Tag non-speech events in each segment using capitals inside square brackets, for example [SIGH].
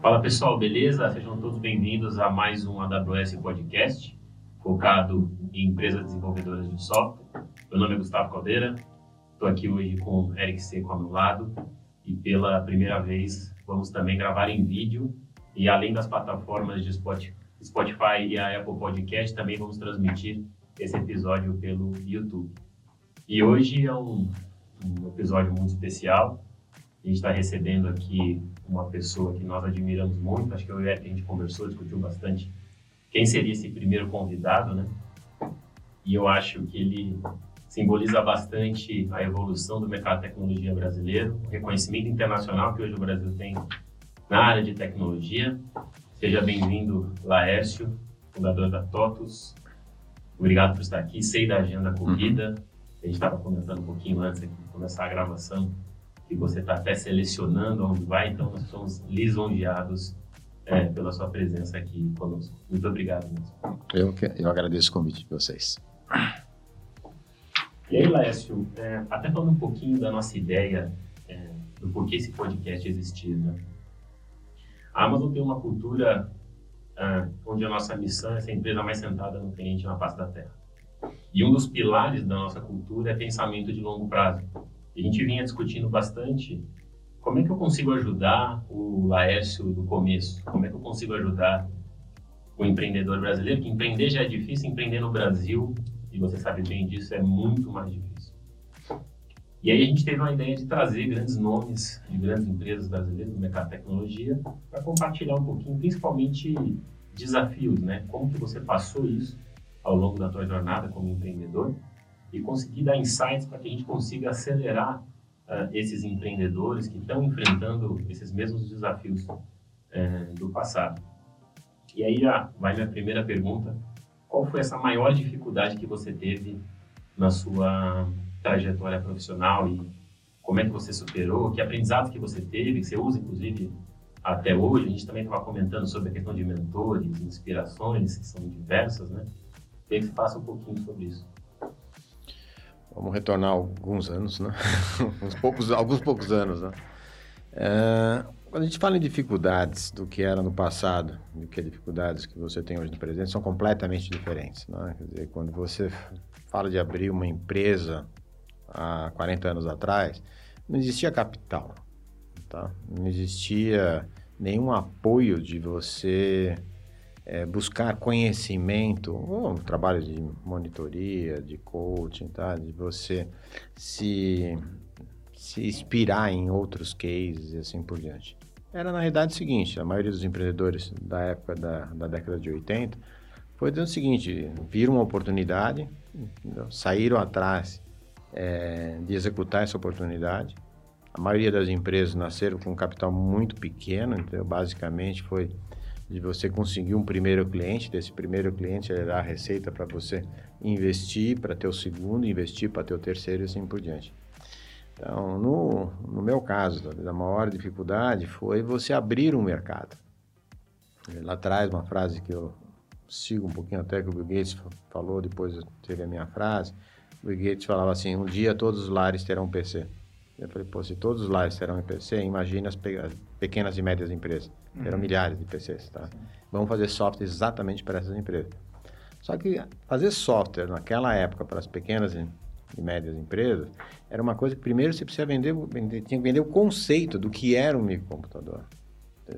Fala pessoal, beleza? Sejam todos bem-vindos a mais um AWS Podcast, focado em empresas desenvolvedoras de software. Meu nome é Gustavo Caldeira, estou aqui hoje com o Eric Seco ao meu lado e pela primeira vez vamos também gravar em vídeo e além das plataformas de Spotify e a Apple Podcast, também vamos transmitir esse episódio pelo YouTube. E hoje é um, um episódio muito especial. A gente está recebendo aqui uma pessoa que nós admiramos muito. Acho que eu e a gente conversou, discutiu bastante quem seria esse primeiro convidado, né? E eu acho que ele simboliza bastante a evolução do mercado de tecnologia brasileiro, o reconhecimento internacional que hoje o Brasil tem na área de tecnologia. Seja bem-vindo, Laércio, fundador da TOTUS. Obrigado por estar aqui. Sei da agenda corrida. A gente estava comentando um pouquinho antes de começar a gravação que você está até selecionando onde vai, então nós somos lisonjeados é, pela sua presença aqui conosco. Muito obrigado mesmo. Eu, eu agradeço o convite de vocês. E aí, Lécio, é, até falando um pouquinho da nossa ideia é, do porquê esse podcast existir, né? A Amazon tem uma cultura é, onde a nossa missão é ser a empresa mais sentada no cliente na face da terra. E um dos pilares da nossa cultura é pensamento de longo prazo. A gente vinha discutindo bastante como é que eu consigo ajudar o Laércio do começo, como é que eu consigo ajudar o empreendedor brasileiro, que empreender já é difícil, empreender no Brasil, e você sabe bem disso, é muito mais difícil. E aí a gente teve uma ideia de trazer grandes nomes de grandes empresas brasileiras no mercado de tecnologia para compartilhar um pouquinho, principalmente desafios, né? Como que você passou isso ao longo da tua jornada como empreendedor e conseguir dar insights para que a gente consiga acelerar uh, esses empreendedores que estão enfrentando esses mesmos desafios uh, do passado. E aí já vai minha primeira pergunta. Qual foi essa maior dificuldade que você teve na sua trajetória profissional e como é que você superou? Que aprendizado que você teve, que você usa, inclusive, até hoje? A gente também estava comentando sobre a questão de mentores, inspirações, que são diversas, né? Queria que faça um pouquinho sobre isso. Vamos retornar alguns anos, né? [LAUGHS] Uns poucos, alguns poucos anos, né? É, quando a gente fala em dificuldades do que era no passado, do que é dificuldades que você tem hoje no presente, são completamente diferentes, né? Quer dizer, quando você fala de abrir uma empresa há 40 anos atrás, não existia capital, tá? Não existia nenhum apoio de você é, buscar conhecimento, um trabalho de monitoria, de coaching, tá? de você se, se inspirar em outros cases e assim por diante. Era na realidade o seguinte, a maioria dos empreendedores da época da, da década de 80 foi o seguinte, viram uma oportunidade, saíram atrás é, de executar essa oportunidade. A maioria das empresas nasceram com um capital muito pequeno, então basicamente foi de você conseguir um primeiro cliente, desse primeiro cliente ele a receita para você investir para ter o segundo, investir para ter o terceiro e assim por diante. Então, no, no meu caso, a maior dificuldade foi você abrir um mercado. Lá atrás, uma frase que eu sigo um pouquinho até que o Bill Gates falou, depois teve a minha frase. O Bill Gates falava assim: um dia todos os lares terão PC. Eu falei, pô, se todos os lares terão PC, imagine as pe pequenas e médias empresas. Uhum. Terão milhares de PCs, tá? Vamos fazer software exatamente para essas empresas. Só que fazer software naquela época para as pequenas e médias empresas era uma coisa que primeiro você precisa vender, vender tinha que vender o conceito do que era um microcomputador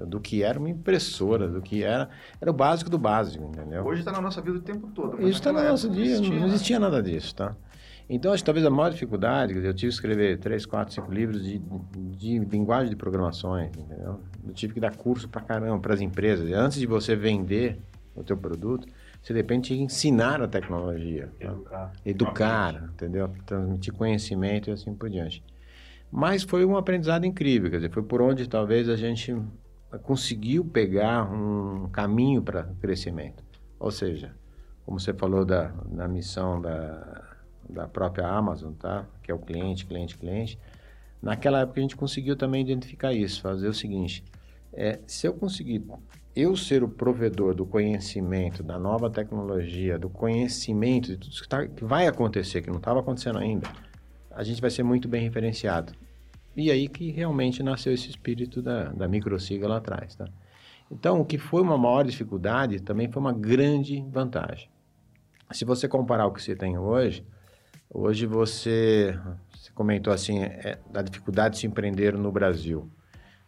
do que era uma impressora, do que era. Era o básico do básico, entendeu? Hoje está na nossa vida o tempo todo. Isso está no nosso dia, não existia nada disso, tá? Então, acho que talvez a maior dificuldade, eu tive que escrever três, quatro, cinco livros de, de linguagem de programações, entendeu? Eu tive que dar curso para caramba para as empresas. Antes de você vender o teu produto, você depende de ensinar a tecnologia. Tá? Educar. Educar, entendeu? Transmitir conhecimento e assim por diante. Mas foi um aprendizado incrível, quer dizer, foi por onde talvez a gente conseguiu pegar um caminho para crescimento. Ou seja, como você falou da, da missão da, da própria Amazon, tá? Que é o cliente, cliente, cliente. Naquela época a gente conseguiu também identificar isso, fazer o seguinte: é, se eu conseguir eu ser o provedor do conhecimento, da nova tecnologia, do conhecimento de tudo que, tá, que vai acontecer, que não estava acontecendo ainda, a gente vai ser muito bem referenciado. E aí que realmente nasceu esse espírito da, da microsiga lá atrás, tá? Então, o que foi uma maior dificuldade também foi uma grande vantagem. Se você comparar o que você tem hoje, hoje você, você comentou assim, é, da dificuldade de se empreender no Brasil.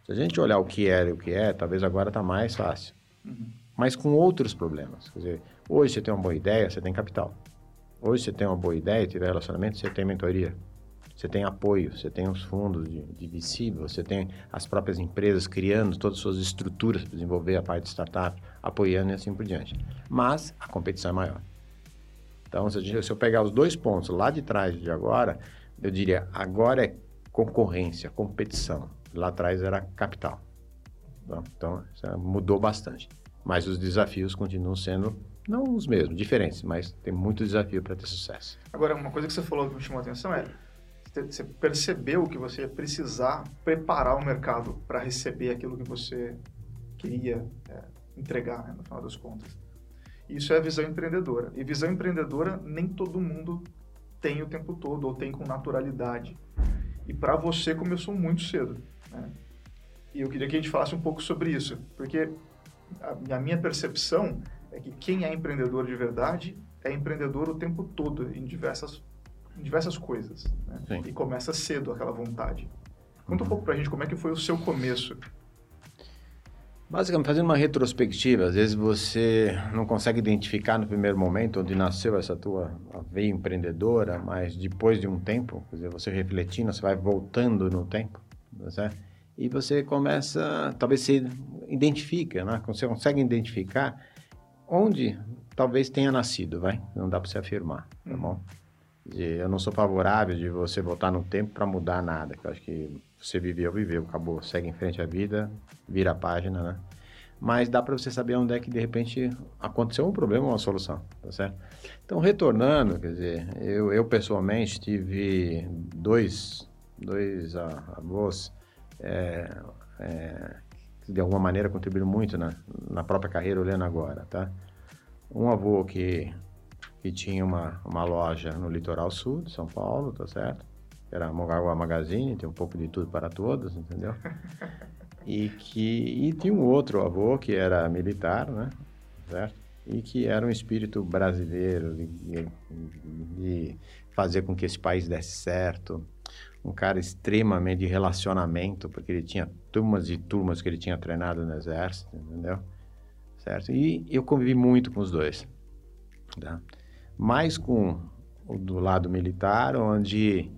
Se a gente olhar o que era e o que é, talvez agora está mais fácil. Uhum. Mas com outros problemas. Quer dizer, hoje você tem uma boa ideia, você tem capital. Hoje você tem uma boa ideia, tiver relacionamento, você tem mentoria. Você tem apoio, você tem os fundos de, de VC, você tem as próprias empresas criando todas as suas estruturas para desenvolver a parte de startup, apoiando e assim por diante. Mas a competição é maior. Então, se, gente, se eu pegar os dois pontos lá de trás de agora, eu diria, agora é concorrência, competição. Lá atrás era capital. Então, mudou bastante. Mas os desafios continuam sendo não os mesmos, diferentes, mas tem muito desafio para ter sucesso. Agora, uma coisa que você falou que me chamou a atenção é você percebeu que você ia precisar preparar o mercado para receber aquilo que você queria é, entregar, né, no final das contas. Isso é a visão empreendedora. E visão empreendedora nem todo mundo tem o tempo todo ou tem com naturalidade. E para você começou muito cedo. Né? E eu queria que a gente falasse um pouco sobre isso, porque a, a minha percepção é que quem é empreendedor de verdade é empreendedor o tempo todo em diversas em diversas coisas. Né? E começa cedo aquela vontade. Conta um pouco pra gente como é que foi o seu começo. Basicamente, fazendo uma retrospectiva, às vezes você não consegue identificar no primeiro momento onde nasceu essa tua veia empreendedora, mas depois de um tempo, quer dizer, você refletindo, você vai voltando no tempo, tá certo? E você começa, talvez você identifica, né? Você consegue identificar onde talvez tenha nascido, vai? Não dá para você afirmar, tá bom? eu não sou favorável de você voltar no tempo para mudar nada. Eu acho que você viveu, viveu, acabou, segue em frente a vida, vira a página, né? Mas dá para você saber onde é que de repente aconteceu um problema ou uma solução, tá certo? Então, retornando, quer dizer, eu, eu pessoalmente tive dois, dois avós é, é, que de alguma maneira contribuíram muito na, na própria carreira, olhando agora, tá? Um avô que que tinha uma, uma loja no litoral sul de São Paulo, tá certo? Era a Magazine, tem um pouco de tudo para todos, entendeu? [LAUGHS] E que e tinha um outro avô que era militar, né? Certo? E que era um espírito brasileiro de, de, de fazer com que esse país desse certo. Um cara extremamente de relacionamento, porque ele tinha turmas e turmas que ele tinha treinado no exército, entendeu? Certo? E eu convivi muito com os dois, tá? mais com o do lado militar, onde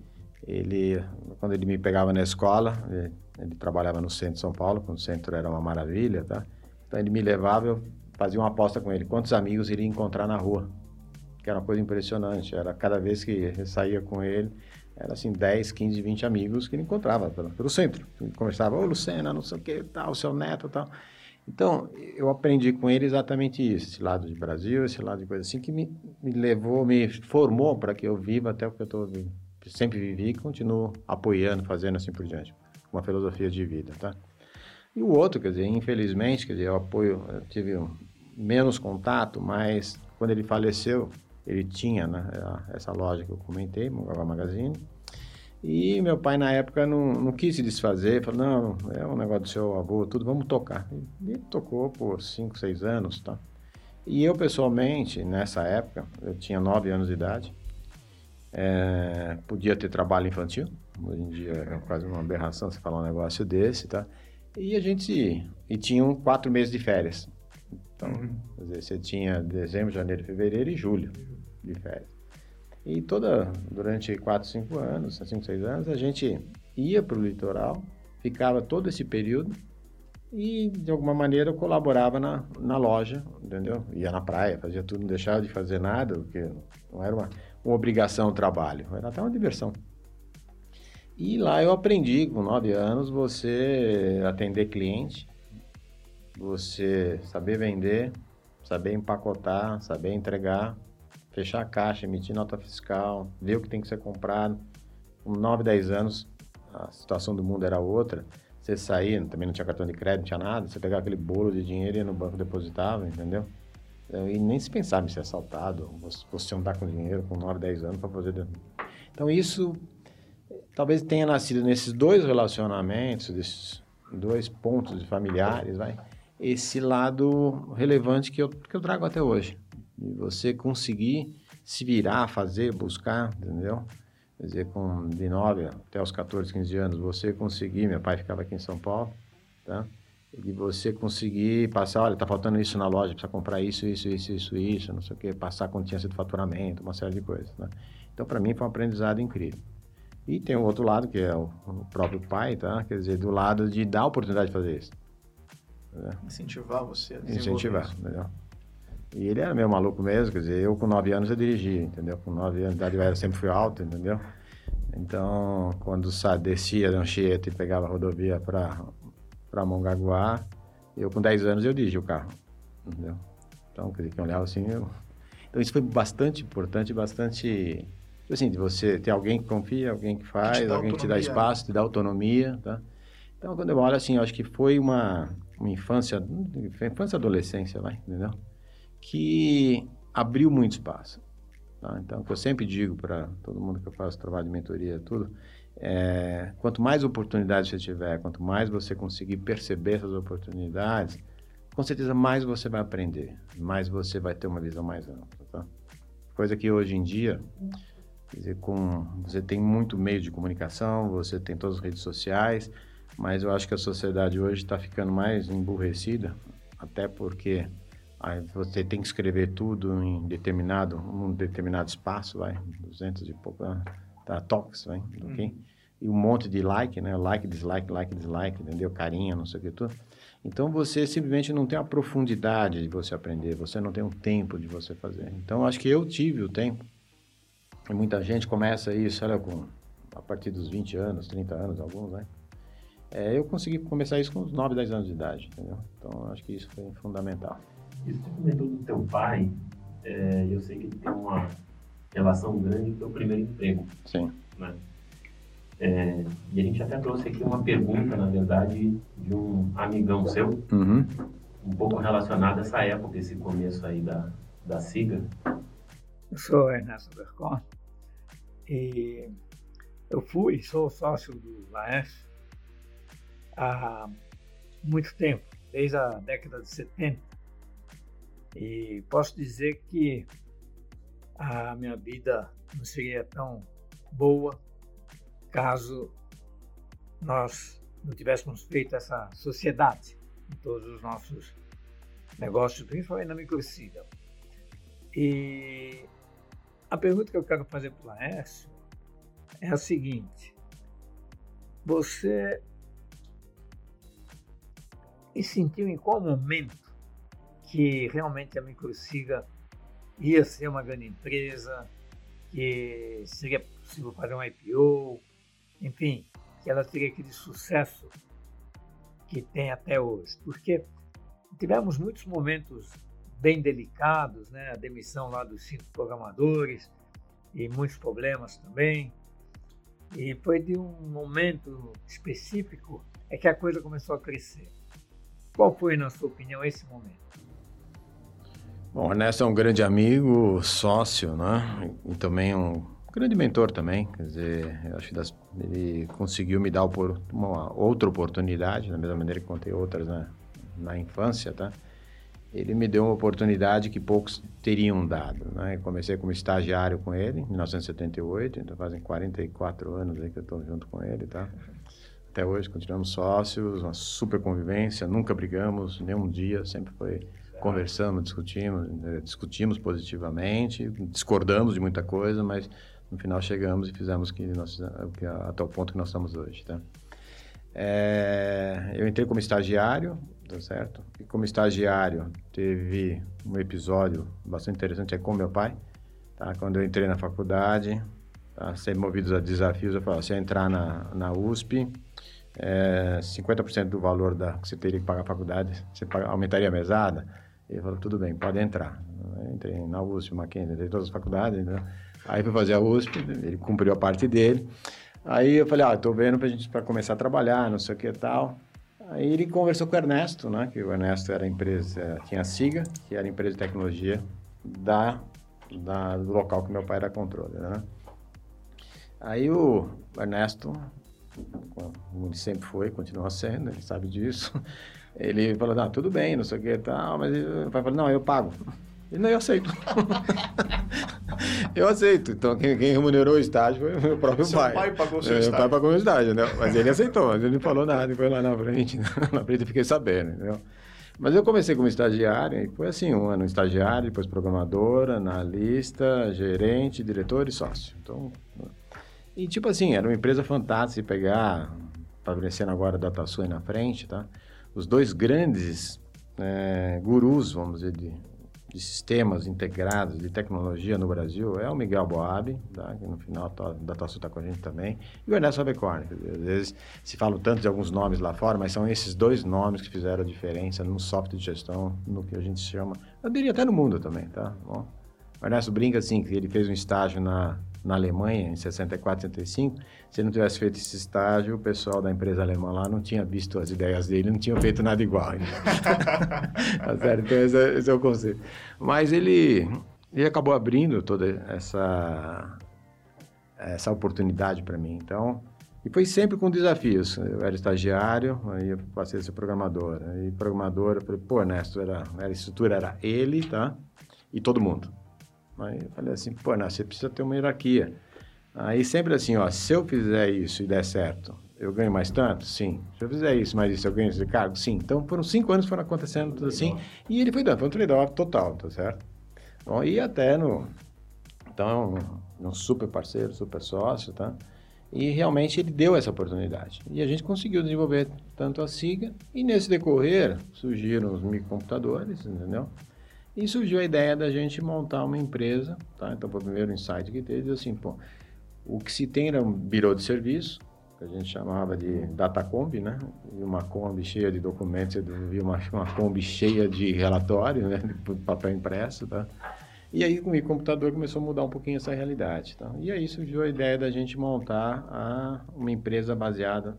ele, quando ele me pegava na escola, ele, ele, trabalhava no centro de São Paulo, quando o centro era uma maravilha, tá? Então ele me levava, eu fazia uma aposta com ele, quantos amigos iria encontrar na rua, que era uma coisa impressionante, era cada vez que eu saía com ele, era assim 10, 15, 20 amigos que ele encontrava pelo, pelo centro. Conversava, ô Lucena, não sei o que, tal, seu neto, tal. Então, eu aprendi com ele exatamente isso, esse lado de Brasil, esse lado de coisa assim, que me, me levou, me formou para que eu viva até o que eu estou sempre vivi e continuo apoiando, fazendo assim por diante. Uma filosofia de vida, tá? E o outro, quer dizer, infelizmente, quer dizer, eu apoio, eu tive menos contato, mas quando ele faleceu, ele tinha né, essa loja que eu comentei, Mugava Magazine, e meu pai, na época, não, não quis se desfazer, falou, não, é um negócio do seu avô, tudo, vamos tocar. E tocou por 5, 6 anos, tá? E eu, pessoalmente, nessa época, eu tinha 9 anos de idade, é, podia ter trabalho infantil, hoje em dia é quase uma aberração você falar um negócio desse, tá? E a gente, e tinham quatro meses de férias. Então, uhum. quer dizer, você tinha dezembro, janeiro, fevereiro e julho de férias. E toda, durante 4, 5 anos, 5, 6 anos, a gente ia para o litoral, ficava todo esse período e, de alguma maneira, eu colaborava na, na loja, entendeu? Ia na praia, fazia tudo, não deixava de fazer nada, porque não era uma, uma obrigação o trabalho, era até uma diversão. E lá eu aprendi, com 9 anos, você atender cliente, você saber vender, saber empacotar, saber entregar, fechar a caixa, emitir nota fiscal, ver o que tem que ser comprado. Com 9, 10 anos, a situação do mundo era outra. Você saía, também não tinha cartão de crédito, não tinha nada, você pegava aquele bolo de dinheiro e ia no banco depositava, entendeu? E nem se pensava em ser assaltado, você andar com dinheiro com 9, 10 anos para fazer. Então isso talvez tenha nascido nesses dois relacionamentos, desses dois pontos familiares, vai, esse lado relevante que eu, que eu trago até hoje. E você conseguir se virar, fazer, buscar, entendeu? Quer dizer, com de 9 até os 14, 15 anos, você conseguir, meu pai ficava aqui em São Paulo, tá? E você conseguir passar, olha, tá faltando isso na loja, precisa comprar isso, isso, isso, isso, isso, não sei o quê, passar a continência de faturamento, uma série de coisas, né? Então, para mim, foi um aprendizado incrível. E tem o outro lado, que é o, o, próprio pai, tá? Quer dizer, do lado de dar a oportunidade de fazer isso. Né? Incentivar você a Incentivar, entendeu? E ele era meio maluco mesmo, quer dizer, eu com 9 anos eu dirigia, entendeu? Com 9 anos de idade eu sempre fui alto, entendeu? Então, quando descia de Anchieta e pegava a rodovia para Mongaguá, eu com 10 anos eu dirigia o carro, entendeu? Então, quer dizer, quem olhava assim, eu... Então, isso foi bastante importante, bastante... Assim, de você ter alguém que confia, alguém que faz, que alguém que te dá espaço, te dá autonomia, tá? Então, quando eu olho assim, eu acho que foi uma, uma infância, infância adolescência, vai, entendeu? que abriu muito espaço. Tá? Então, o que eu sempre digo para todo mundo que eu faço trabalho de mentoria, tudo, é, quanto mais oportunidades você tiver, quanto mais você conseguir perceber essas oportunidades, com certeza mais você vai aprender, mais você vai ter uma visão mais ampla. Tá? Coisa que hoje em dia, dizer, com, você tem muito meio de comunicação, você tem todas as redes sociais, mas eu acho que a sociedade hoje está ficando mais emburrecida, até porque Aí você tem que escrever tudo em determinado, um determinado espaço, vai, 200 e pouco, ah, tá, toques, vai, ok? Uhum. E um monte de like, né? Like, dislike, like, dislike, entendeu? Carinha, não sei o que tudo. Então você simplesmente não tem a profundidade de você aprender, você não tem um tempo de você fazer. Então acho que eu tive o tempo. E muita gente começa isso, olha, com a partir dos 20 anos, 30 anos, alguns, né? É, eu consegui começar isso com uns 9, 10 anos de idade, entendeu? Então acho que isso foi fundamental. Isso você comentou do teu pai, é, eu sei que ele tem uma relação grande com o teu primeiro emprego. Sim. Né? É, e a gente até trouxe aqui uma pergunta, na verdade, de um amigão seu, uhum. um pouco relacionado a essa época, esse começo aí da, da SIGA. Eu sou Ernesto Bercon e eu fui, sou sócio do Laes há muito tempo, desde a década de 70. E posso dizer que a minha vida não seria tão boa caso nós não tivéssemos feito essa sociedade em todos os nossos negócios, principalmente na microcida. E a pergunta que eu quero fazer para o Laércio é a seguinte: você sentiu em qual momento que realmente a Microsiga ia ser uma grande empresa, que seria possível fazer um IPO, enfim, que ela teria aquele sucesso que tem até hoje. Porque tivemos muitos momentos bem delicados, né? a demissão lá dos cinco programadores e muitos problemas também. E foi de um momento específico é que a coisa começou a crescer. Qual foi, na sua opinião, esse momento? Bom, o Ernesto é um grande amigo, sócio, né? E também um grande mentor também. Quer dizer, eu acho que das, ele conseguiu me dar uma outra oportunidade, da mesma maneira que contei outras né? na infância, tá? Ele me deu uma oportunidade que poucos teriam dado, né? Eu comecei como estagiário com ele em 1978, então fazem 44 anos aí que eu estou junto com ele, tá? Até hoje continuamos sócios, uma super convivência, nunca brigamos, nenhum dia, sempre foi conversamos, discutimos, né, discutimos positivamente, discordamos de muita coisa, mas no final chegamos e fizemos que nós, que até o ponto que nós estamos hoje, tá? É, eu entrei como estagiário, tá certo? E como estagiário teve um episódio bastante interessante é com meu pai, tá? Quando eu entrei na faculdade, tá? sempre movidos a desafios, eu falava, se eu entrar na, na USP, é, 50% do valor da, que você teria que pagar a faculdade, você aumentaria a mesada? Ele falou, tudo bem, pode entrar. Eu entrei na USP, Mackenzie, entrei em todas as faculdades. Né? Aí fui fazer a USP, ele cumpriu a parte dele. Aí eu falei, ah, estou vendo para gente pra começar a trabalhar, não sei o que e tal. Aí ele conversou com o Ernesto, né? Que o Ernesto era empresa, tinha a SIGA, que era a empresa de tecnologia da, da, do local que meu pai era controle, né? Aí o Ernesto, como ele sempre foi, continua sendo, ele sabe disso, Ele falou, não, tudo bem, não sei o que tal, mas ele falou, não, eu pago. Ele, não, eu aceito. [LAUGHS] eu aceito. Então, quem, quem, remunerou o estágio foi o meu próprio seu pai. pai pagou o seu meu estágio. pai pagou o estágio, né? Mas ele aceitou, mas ele não falou nada. Ele foi lá na frente, [LAUGHS] na frente eu fiquei sabendo, entendeu? Mas eu comecei como estagiário, e foi assim, um ano estagiário, depois programador, analista, gerente, diretor e sócio. Então, e tipo assim, era uma empresa fantástica de pegar, aparecendo agora a DataSul aí na frente, tá? Os dois grandes é, gurus, vamos dizer, de, de, sistemas integrados, de tecnologia no Brasil, é o Miguel Boab, tá? que no final a DataSul está com a gente também, e o Ernesto Abecorn. Às vezes se falam tanto de alguns nomes lá fora, mas são esses dois nomes que fizeram a diferença no software de gestão, no que a gente chama, eu diria até no mundo também, tá? Bom, o Ernesto brinca assim, que ele fez um estágio na na Alemanha, em 64, 65, se ele não tivesse feito esse estágio, o pessoal da empresa alemã lá não tinha visto as ideias dele, não tinha feito nada igual. tá certo? [LAUGHS] [LAUGHS] Então, esse é, esse é, o conceito. Mas ele, ele acabou abrindo toda essa, essa oportunidade para mim. Então, e foi sempre com desafios. Eu era estagiário, aí eu passei a ser programador. Aí programador, eu falei, pô, Ernesto, era, a estrutura era ele, tá? E todo mundo. Aí eu falei assim, pô, não, você precisa ter uma hierarquia. Aí sempre assim, ó, se eu fizer isso e der certo, eu ganho mais tanto? Sim. Se eu fizer isso, mais isso, eu ganho esse cargo? Sim. Então, foram cinco anos que foram acontecendo tudo assim. E ele foi dando, foi um trade-off total, tá certo? Bom, e até no... Então, um, um super parceiro, super sócio, tá? E realmente ele deu essa oportunidade. E a gente conseguiu desenvolver tanto a SIGA, e nesse decorrer surgiram os microcomputadores, entendeu? E surgiu a ideia da gente montar uma empresa, tá? Então, foi o primeiro insight que teve, assim, pô, o que se tem era um birô de serviço, que a gente chamava de Datacombi, né? E uma Kombi cheia de documentos, vi uma, uma Kombi cheia de relatórios, né? De papel impresso, tá? E aí, com o computador, começou a mudar um pouquinho essa realidade, tá? E aí surgiu a ideia da gente montar a, uma empresa baseada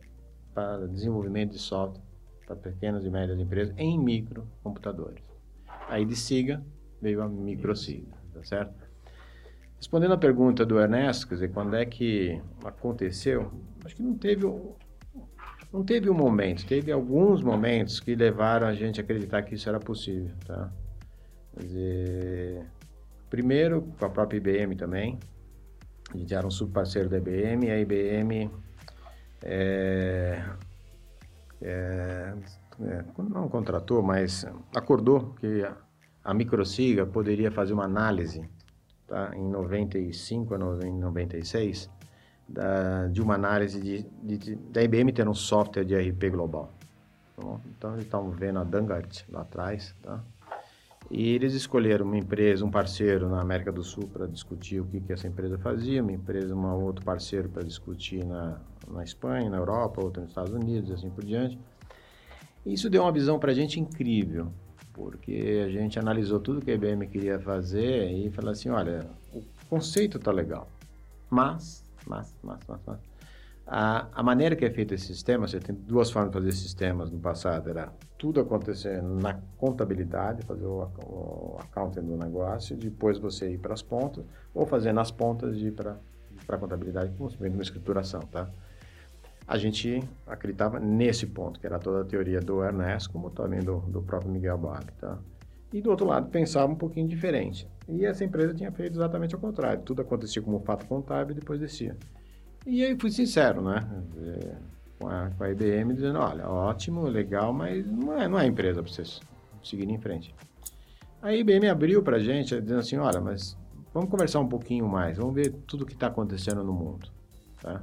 para desenvolvimento de software para pequenas e médias empresas em microcomputadores. Aí de SIGA veio a microsiga, tá certo? Respondendo a pergunta do Ernesto, quer dizer, quando é que aconteceu? Acho que não teve não teve um momento, teve alguns momentos que levaram a gente a acreditar que isso era possível, tá? Quer dizer, primeiro com a própria IBM também, a gente era um subparceiro da IBM, a IBM é, é, é, não contratou, mas acordou que a, a Microsiga poderia fazer uma análise tá, em 95 a 96 da, de uma análise de, de, de, da IBM ter um software de RP global. Tá então, eles estavam vendo a Dangart lá atrás, tá? E eles escolheram uma empresa, um parceiro na América do Sul para discutir o que, que essa empresa fazia, uma empresa, um outro parceiro para discutir na, na Espanha, na Europa, outro nos Estados Unidos, assim por diante. Isso deu uma visão para a gente incrível, porque a gente analisou tudo que a IBM queria fazer e falou assim, olha, o conceito está legal, mas, mas, mas, mas, mas a, a, maneira que é feito esse sistema, você tem duas formas de fazer sistemas no passado, era tudo acontecendo na contabilidade, fazer o, o accounting do negócio, depois você ir para as pontas, ou fazer nas pontas e ir para a contabilidade, como se uma escrituração, tá? A gente acreditava nesse ponto, que era toda a teoria do Ernesto, como também do, do próprio Miguel Bach, tá? E do outro lado, pensava um pouquinho diferente. E essa empresa tinha feito exatamente o contrário. Tudo acontecia como fato contábil e depois descia. E aí fui sincero, né? Com a, com a IBM, dizendo, olha, ótimo, legal, mas não é, não é empresa para vocês seguirem em frente. A IBM abriu para a gente, dizendo assim, olha, mas vamos conversar um pouquinho mais, vamos ver tudo o que está acontecendo no mundo, tá?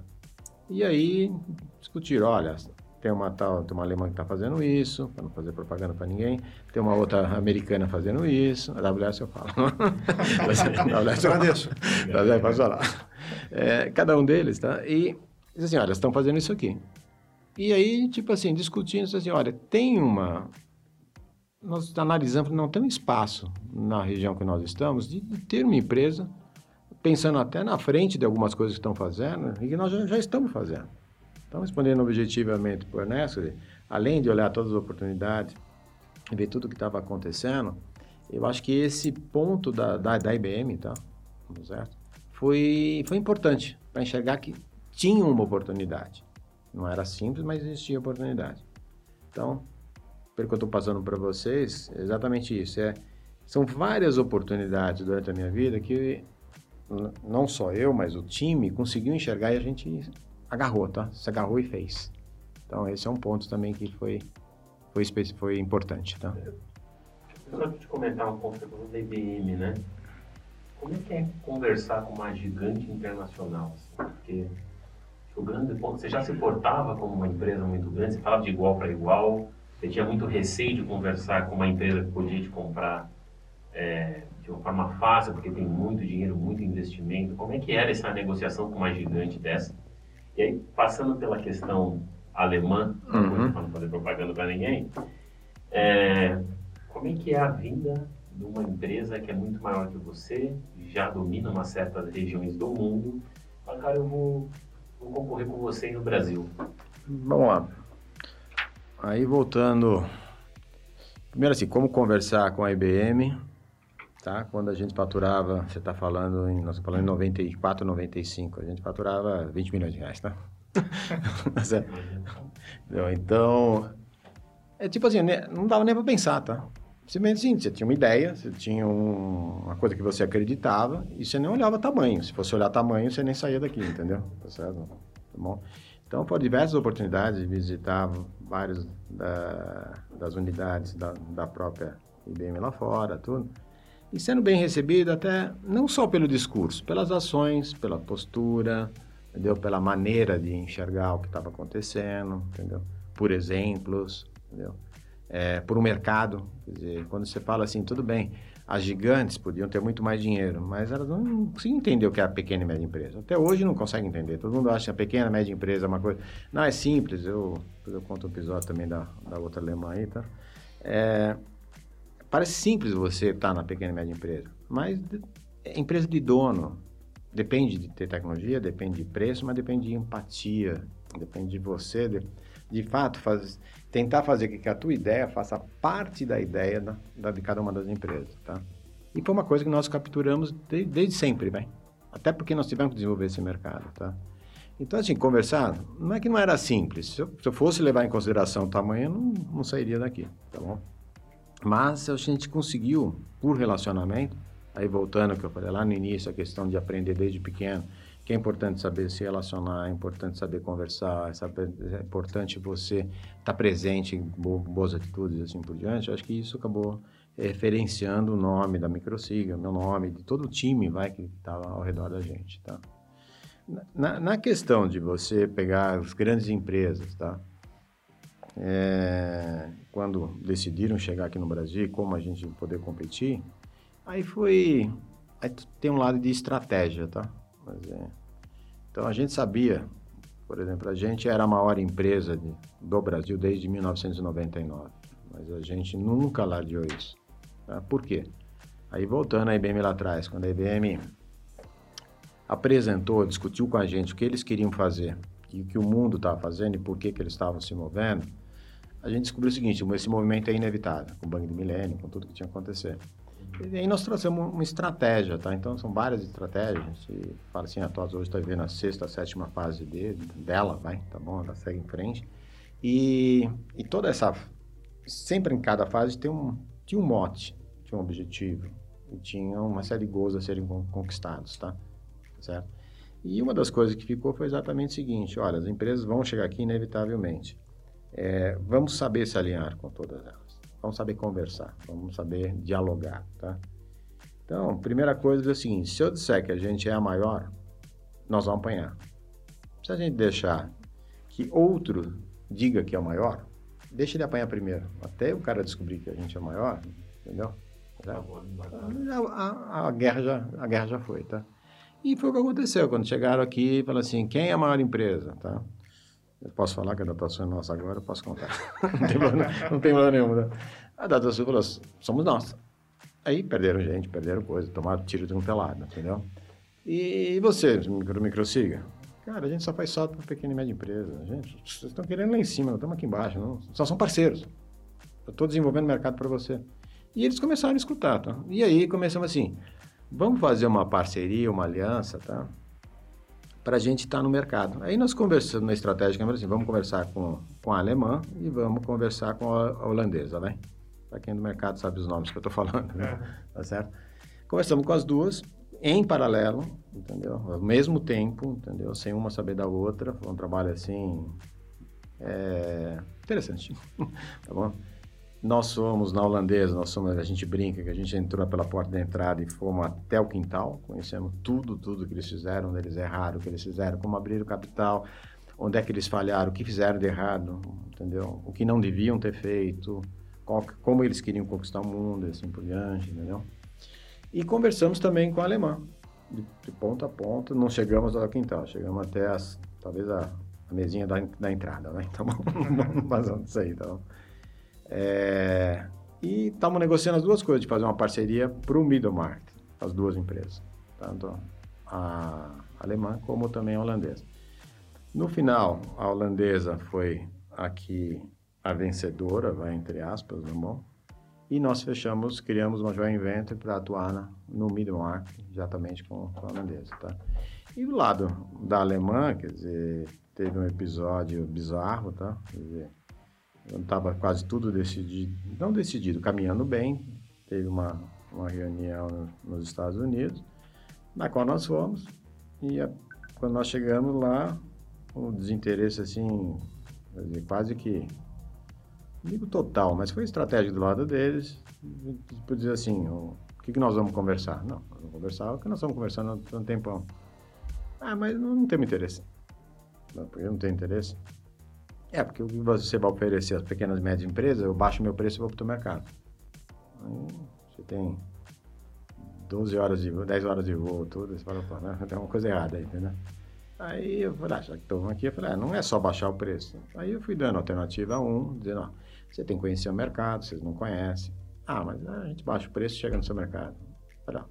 E aí discutiram, olha, tem uma tal, tem uma alemã que está fazendo isso, para não fazer propaganda para ninguém, tem uma outra americana fazendo isso, a AWS eu falo. [LAUGHS] AWS [LAUGHS] eu agradeço. AWS posso falar. É, cada um deles, tá? E diz assim, olha, estão fazendo isso aqui. E aí, tipo assim, discutindo, assim, olha, tem uma... Nós analisamos, não tem um espaço na região que nós estamos de ter uma empresa pensando até na frente de algumas coisas que estão fazendo e que nós já, já estamos fazendo. Então, respondendo objetivamente para o Ernesto, além de olhar todas as oportunidades e ver tudo o que estava acontecendo, eu acho que esse ponto da, da, da IBM, tá? certo? Foi, foi importante para enxergar que tinha uma oportunidade. Não era simples, mas existia oportunidade. Então, pelo que eu estou passando para vocês, é exatamente isso. É, são várias oportunidades durante a minha vida que não só eu, mas o time conseguiu enxergar e a gente agarrou, tá? Se agarrou e fez. Então, esse é um ponto também que foi, foi, foi importante, tá? Eu só te comentar um pouco da IBM, né? Como é que é conversar com uma gigante internacional? Assim? Porque o grande ponto, você já se portava como uma empresa muito grande, você falava de igual para igual, você tinha muito receio de conversar com uma empresa que podia te comprar é, de uma forma fácil, porque tem muito dinheiro, muito investimento. Como é que era essa negociação com uma gigante dessa? E aí, passando pela questão alemã, uhum. para não fazer propaganda para ninguém, é, como é que é a vida de uma empresa que é muito maior que você, já domina umas certas regiões do mundo, fala, cara, eu vou, vou concorrer com você no Brasil. Vamos lá. Aí voltando. Primeiro assim, como conversar com a IBM, tá? Quando a gente faturava, você está falando em, nós falando em 94, 95, a gente faturava 20 milhões de reais, tá? [LAUGHS] então, é tipo assim, né, não dava nem para pensar, tá? Simplesmente assim, você tinha uma ideia, você tinha um, uma coisa que você acreditava e você nem olhava tamanho. Se fosse olhar tamanho, você nem saía daqui, entendeu? Tá certo? Tá bom? Então, foram diversas oportunidades de visitar várias da, das unidades da, da própria IBM lá fora, tudo. E sendo bem recebido até, não só pelo discurso, pelas ações, pela postura, entendeu? Pela maneira de enxergar o que estava acontecendo, entendeu? Por exemplos, entendeu? é, por um mercado. Quer dizer, quando você fala assim, tudo bem, as gigantes podiam ter muito mais dinheiro, mas elas não conseguem entender o que é a pequena e média empresa. Até hoje não conseguem entender. Todo mundo acha que a pequena e média empresa é uma coisa... Não, é simples. Eu, eu conto um episódio também da, da outra alemã aí, tá? É, parece simples você estar na pequena e média empresa, mas é empresa de dono. Depende de ter tecnologia, depende de preço, mas depende de empatia, depende de você, de, de fato, faz, tentar fazer com que a tua ideia faça parte da ideia da, da, de cada uma das empresas, tá? E foi uma coisa que nós capturamos de, desde sempre, bem. Até porque nós tivemos que desenvolver esse mercado, tá? Então, assim, conversar, não é que não era simples. Se eu, se eu fosse levar em consideração o tamanho, eu não, não sairia daqui, tá bom? Mas a gente conseguiu, por relacionamento, aí voltando que eu falei lá no início, a questão de aprender desde pequeno, que é importante saber se relacionar, é importante saber conversar, é importante você estar tá presente em boas atitudes e assim por diante. Eu acho que isso acabou referenciando o nome da Microsiga, meu nome, de todo o time vai que está ao redor da gente, tá? Na, na, questão de você pegar as grandes empresas, tá? É, quando decidiram chegar aqui no Brasil, como a gente poder competir, aí foi... Aí tem um lado de estratégia, tá? Mas é. Então a gente sabia, por exemplo, a gente era a maior empresa de, do Brasil desde 1999, mas a gente nunca largou isso. Tá? Por quê? Aí voltando à IBM lá atrás, quando a IBM apresentou, discutiu com a gente o que eles queriam fazer e o que o mundo estava fazendo e por que, que eles estavam se movendo, a gente descobriu o seguinte, esse movimento é inevitável, com o Banco de Milênio, com tudo que tinha acontecido. E aí nós trouxemos uma estratégia, tá? Então são várias estratégias. Gente fala assim, a TOS hoje está vivendo a sexta, a sétima fase dele, dela, vai, tá bom? Ela segue em frente. E, e toda essa, sempre em cada fase tem um, tinha um mote, tinha um objetivo, e tinha uma série de gols a serem conquistados, tá? Certo? E uma das coisas que ficou foi exatamente o seguinte, olha, as empresas vão chegar aqui inevitavelmente. É, vamos saber se alinhar com todas elas vamos saber conversar, vamos saber dialogar, tá? Então, primeira coisa é o seguinte, se eu disser que a gente é a maior, nós vamos apanhar. Se a gente deixar que outro diga que é o maior, deixa ele apanhar primeiro, até o cara descobrir que a gente é maior, entendeu? A, a, a, guerra já, a guerra já foi, tá? E foi o que aconteceu, quando chegaram aqui e falaram assim, quem é a maior empresa, tá? Eu posso falar que a datação é nossa agora, eu posso contar. [LAUGHS] não, tem problema, não problema nenhum. Né? A datação falou, somos nós. Aí perderam gente, perderam coisa, tomaram tiro de um pelado, entendeu? E você, micro, microsiga? Cara, a gente só faz salto para pequena e média empresa. Gente, vocês estão querendo lá em cima, nós estamos aqui embaixo. Não, só são parceiros. Eu estou desenvolvendo mercado para você. E eles começaram a escutar, tá? E aí começamos assim, vamos fazer uma parceria, uma aliança, tá? Para a gente estar tá no mercado. Aí nós conversamos na estratégia, assim, vamos conversar com, com a alemã e vamos conversar com a, holandesa, né? Para quem é do mercado sabe os nomes que eu estou falando, né? É. tá certo? Conversamos com as duas em paralelo, entendeu? Ao mesmo tempo, entendeu? Sem uma saber da outra, foi um trabalho assim é, interessante, [LAUGHS] tá bom? Nós somos na holandesa, nós somos, a gente brinca que a gente entrou pela porta da entrada e fomos até o quintal, conhecemos tudo, tudo que eles fizeram, onde eles erraram, o que eles fizeram, como abrir o capital, onde é que eles falharam, o que fizeram de errado, entendeu? O que não deviam ter feito, qual, como eles queriam conquistar o mundo, assim por diante, entendeu? E conversamos também com a alemã, de, de ponta a ponta, não chegamos ao quintal, chegamos até as, talvez a, a mesinha da, da entrada, né? [LAUGHS] Então, [LAUGHS] vamos passando isso aí, então. É, e estamos negociando as duas coisas, de fazer uma parceria para o middle market, as duas empresas, tanto a alemã como também a holandesa. No final, a holandesa foi aqui a vencedora, vai entre aspas, no tá bom? E nós fechamos, criamos uma joint venture para atuar no middle market, exatamente com, com a holandesa, tá? E do lado da alemã, quer dizer, teve um episódio bizarro, tá? Quer dizer, estava quase tudo decidido, não decidido, caminhando bem. Teve uma, uma reunião nos Estados Unidos, na qual nós fomos, e a, quando nós chegamos lá, o desinteresse assim, dizer, quase que, digo total, mas foi estratégia do lado deles, por dizer assim, o, que, que nós vamos conversar? Não, vamos conversar o que nós estamos conversando há um tempão. Ah, mas não, não temos interesse. Não, porque não tem interesse. É, porque o que você vai oferecer às pequenas e médias empresas, eu baixo meu preço e vou para o mercado. Aí você tem 12 horas de voo, 10 horas de voo, tudo, você fala, pô, né? tem uma coisa errada aí, entendeu? Aí eu falei, ah, já que estou aqui, eu falei, ah, não é só baixar o preço. Aí eu fui dando alternativa 1, dizendo, ó, você tem que conhecer o mercado, vocês não conhecem. Ah, mas ah, a gente baixa o preço e chega no seu mercado. Falei,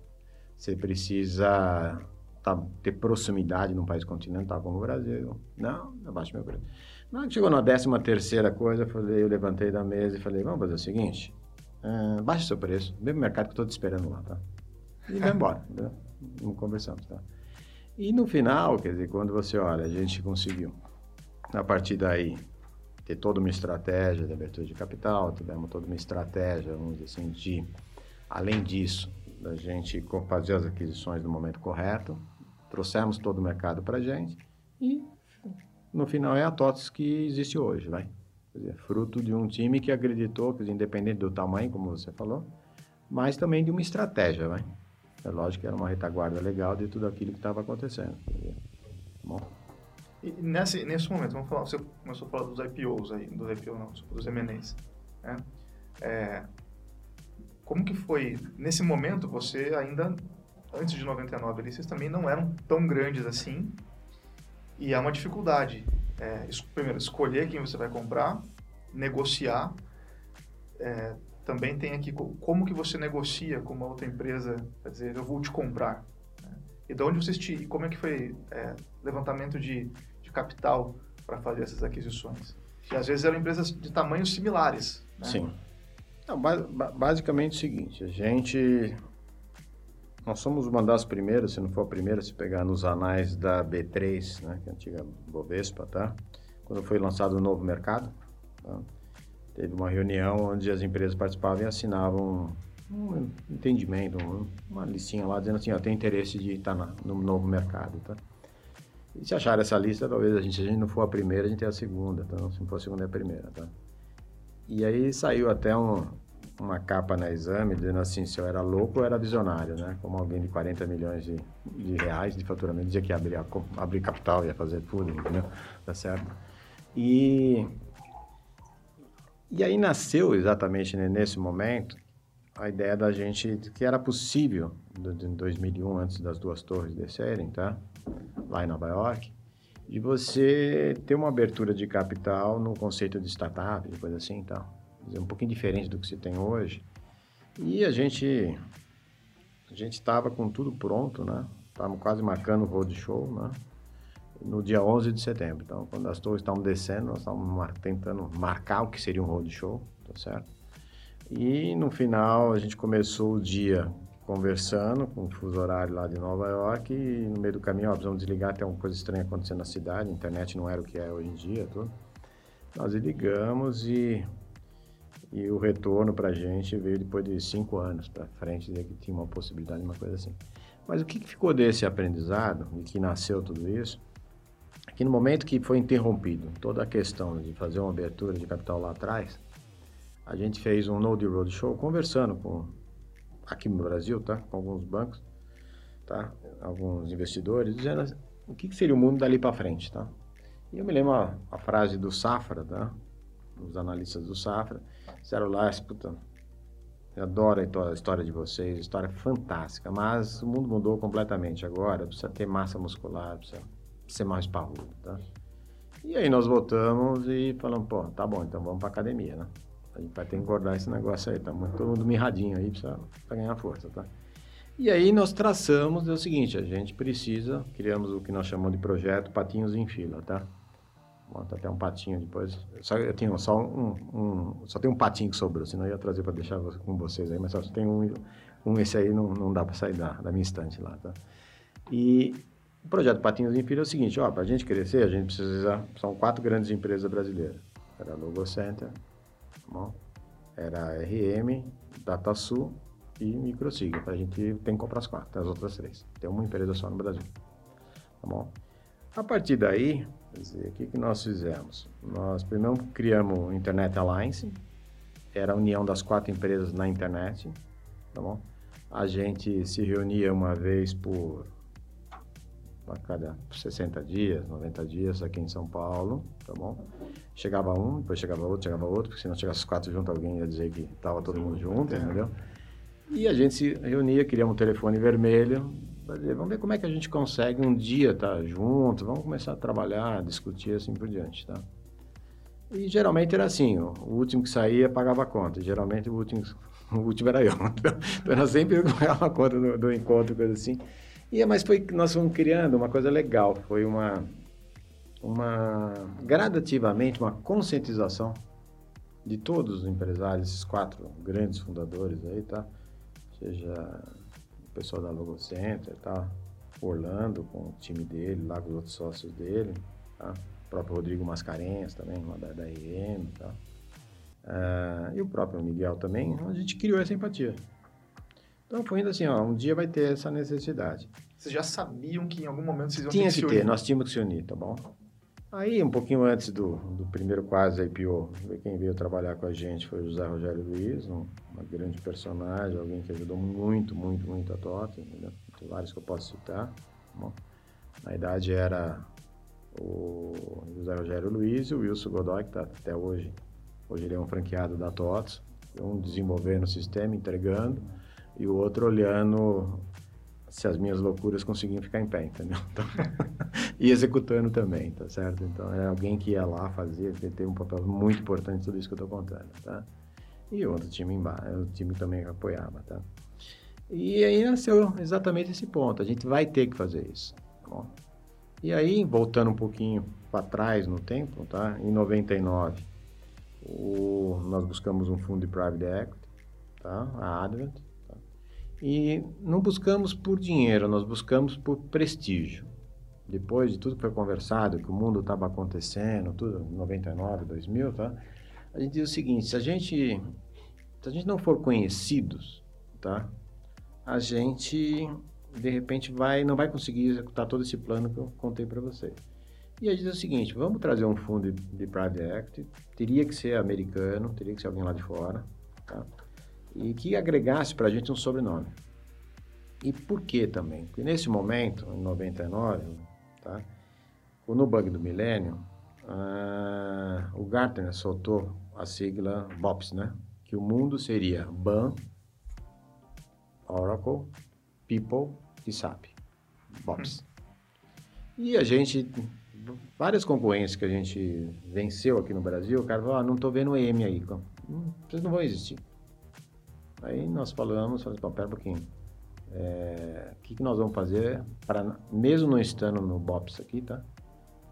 você precisa tá, ter proximidade num país continental como o Brasil. Não, eu baixo meu preço. Na chegou na décima terceira coisa, eu, falei, eu levantei da mesa e falei, vamos fazer o seguinte, uh, baixa seu preço, mesmo mercado que eu estou te esperando lá, tá? E vai embora, [LAUGHS] né? Não conversamos, tá? E no final, quer dizer, quando você olha, a gente conseguiu, a partir daí, ter toda uma estratégia de abertura de capital, tivemos toda uma estratégia, vamos dizer assim, de, além disso, da gente fazer as aquisições no momento correto, trouxemos todo o mercado para a gente e no final é a TOTS que existe hoje, vai. Dizer, fruto de um time que acreditou, que independente do tamanho, como você falou, mas também de uma estratégia, vai. É lógico que era uma retaguarda legal de tudo aquilo que estava acontecendo. Bom. E nesse, nesse momento, vamos falar, você começou a falar dos IPOs aí, dos IPOs não, dos M&As, né? É, como que foi, nesse momento, você ainda, antes de 99 ali, vocês também não eram tão grandes assim, e é uma dificuldade. É, primeiro, escolher quem você vai comprar, negociar. É, também tem aqui como que você negocia com uma outra empresa, quer dizer, eu vou te comprar. Né? E de onde vocês te, como é que foi é, levantamento de, de capital para fazer essas aquisições? E às vezes eram empresas de tamanhos similares. Né? Sim. Não, basicamente é o seguinte, a gente nós somos uma das primeiras, se não for a primeira, se pegar nos anais da B3, né, que é a antiga Bovespa, tá? Quando foi lançado o novo mercado, tá? teve uma reunião onde as empresas participavam e assinavam um entendimento, uma listinha lá dizendo assim, ó, tem interesse de estar na, no novo mercado, tá? E se achar essa lista, talvez a gente, se a gente não for a primeira, a gente é a segunda, tá? Se não for a segunda, é a primeira, tá? E aí saiu até um, uma capa na exame dizendo assim se eu era louco ou era visionário, né? Como alguém de 40 milhões de, de reais de faturamento dizia que abrir, abrir capital, ia fazer tudo, entendeu? Tá certo? E, e aí nasceu exatamente nesse momento a ideia da gente que era possível, em 2001, antes das duas torres descerem, tá? Lá em Nova York, de você ter uma abertura de capital no conceito de startup, coisa assim e tal dizer, um pouquinho diferente do que se tem hoje. E a gente a gente estava com tudo pronto, né? Estávamos quase marcando o roadshow, né? No dia 11 de setembro. Então, quando as torres estavam descendo, nós estávamos tentando marcar o que seria um roadshow, tá certo? E no final a gente começou o dia conversando com o fuso horário lá de Nova York e no meio do caminho, ó, precisamos desligar, tem uma coisa estranha acontecendo na cidade, a internet não era o que é hoje em dia, tudo. Nós ligamos e, e o retorno para a gente veio depois de cinco anos para frente, de que tinha uma possibilidade, uma coisa assim. Mas o que, ficou desse aprendizado e que nasceu tudo isso? Que no momento que foi interrompido toda a questão de fazer uma abertura de capital lá atrás, a gente fez um Node Roadshow conversando com aqui no Brasil, tá? Com alguns bancos, tá? Alguns investidores dizendo assim, o que, seria o mundo dali para frente, tá? E eu me lembro a, a frase do Safra, tá? Os analistas do Safra lá, puta, eu adoro a história de vocês, história fantástica, mas o mundo mudou completamente agora, precisa ter massa muscular, precisa ser mais parrudo, tá? E aí nós voltamos e falamos, pô, tá bom, então vamos pra academia, né? A gente vai ter que engordar esse negócio aí, tá muito, todo mundo mirradinho aí pra, pra ganhar força, tá? E aí nós traçamos é o seguinte, a gente precisa, criamos o que nós chamamos de projeto Patinhos em Fila, tá? Bota até um patinho depois. Só, eu tenho só um, um, só tem um patinho que sobrou, senão eu ia trazer para deixar com vocês aí, mas só tem um, um esse aí não, não dá para sair da, da minha estante lá, tá? E o projeto Patinhos em Filho é o seguinte, ó, para a gente crescer, a gente precisa, são quatro grandes empresas brasileiras. Era a Logo Center, tá bom? era a RM, DataSul e Microsig. A gente tem que comprar as quatro, as outras três. Tem uma empresa só no Brasil, tá bom? A partir daí, dizer, o que, que nós fizemos? Nós primeiro criamos o Internet Alliance, era a união das quatro empresas na internet, tá bom? A gente se reunia uma vez por a cada 60 dias, 90 dias aqui em São Paulo, tá bom? Chegava um, depois chegava outro, chegava outro, porque se não chegasse os quatro juntos, alguém ia dizer que estava todo mundo junto, entendeu? E a gente se reunia, criamos um telefone vermelho, vamos ver como é que a gente consegue um dia estar tá junto, vamos começar a trabalhar, discutir assim por diante, tá? E geralmente era assim, o último que saía pagava a conta, geralmente o último, [LAUGHS] o último era eu, [LAUGHS] então era sempre eu que pagava a conta do, do encontro, coisa assim. E, mas foi nós fomos criando uma coisa legal, foi uma, uma gradativamente uma conscientização de todos os empresários, esses quatro grandes fundadores aí, tá? Seja o pessoal da Logo Center, tá? Orlando com o time dele, lá com os outros sócios dele, tá? O próprio Rodrigo Mascarenhas também, uma da, da IM, tá? Uh, e o próprio Miguel também, a gente criou essa empatia. Então foi indo assim, ó, um dia vai ter essa necessidade. Vocês já sabiam que em algum momento vocês iam Tinha ter que, que ter, nós tínhamos que se unir, tá bom? Aí, um pouquinho antes do, do primeiro quase IPO, quem veio trabalhar com a gente foi o José Rogério Luiz, um, uma grande personagem, alguém que ajudou muito, muito, muito a TOTA, entendeu? Tem vários que eu posso citar, tá bom? Na idade era o José Rogério Luiz e o Wilson Godoy, que está até hoje. Hoje ele é um franqueado da TOTS, um desenvolvendo o sistema, entregando, e o outro olhando se as minhas loucuras conseguiam ficar em pé, entendeu? [LAUGHS] Então, e executando também, tá certo? Então, é alguém que ia lá fazer, tem um papel muito importante em tudo isso que eu estou contando, tá? E outro time embaixo, o time também apoiava, tá? E aí nasceu exatamente esse ponto, a gente vai ter que fazer isso, tá bom? E aí, voltando um pouquinho para trás no tempo, tá? Em 99, o, nós buscamos um fundo de private equity, tá? A Advent, e não buscamos por dinheiro, nós buscamos por prestígio. Depois de tudo que foi conversado, que o mundo estava acontecendo, tudo, 99, 2000, tá? A gente diz o seguinte, se a gente, se a gente não for conhecidos, tá? A gente, de repente, vai, não vai conseguir executar todo esse plano que eu contei para vocês. E a gente diz o seguinte, vamos trazer um fundo de, de private equity, teria que ser americano, teria que ser alguém lá de fora, tá? E que agregasse para a gente um sobrenome. E por que também? Porque nesse momento, em 99, tá, no bug do milênio, uh, o Gartner soltou a sigla BOPS, né? Que o mundo seria BAN, Oracle, People e SAP. BOPS. E a gente, várias concorrências que a gente venceu aqui no Brasil, o cara falou, ah, não estou vendo M aí. Vocês não vão existir. Aí nós falamos, falamos, pera um pouquinho, é, o que, que nós vamos fazer para, mesmo não estando no BOPS aqui, tá?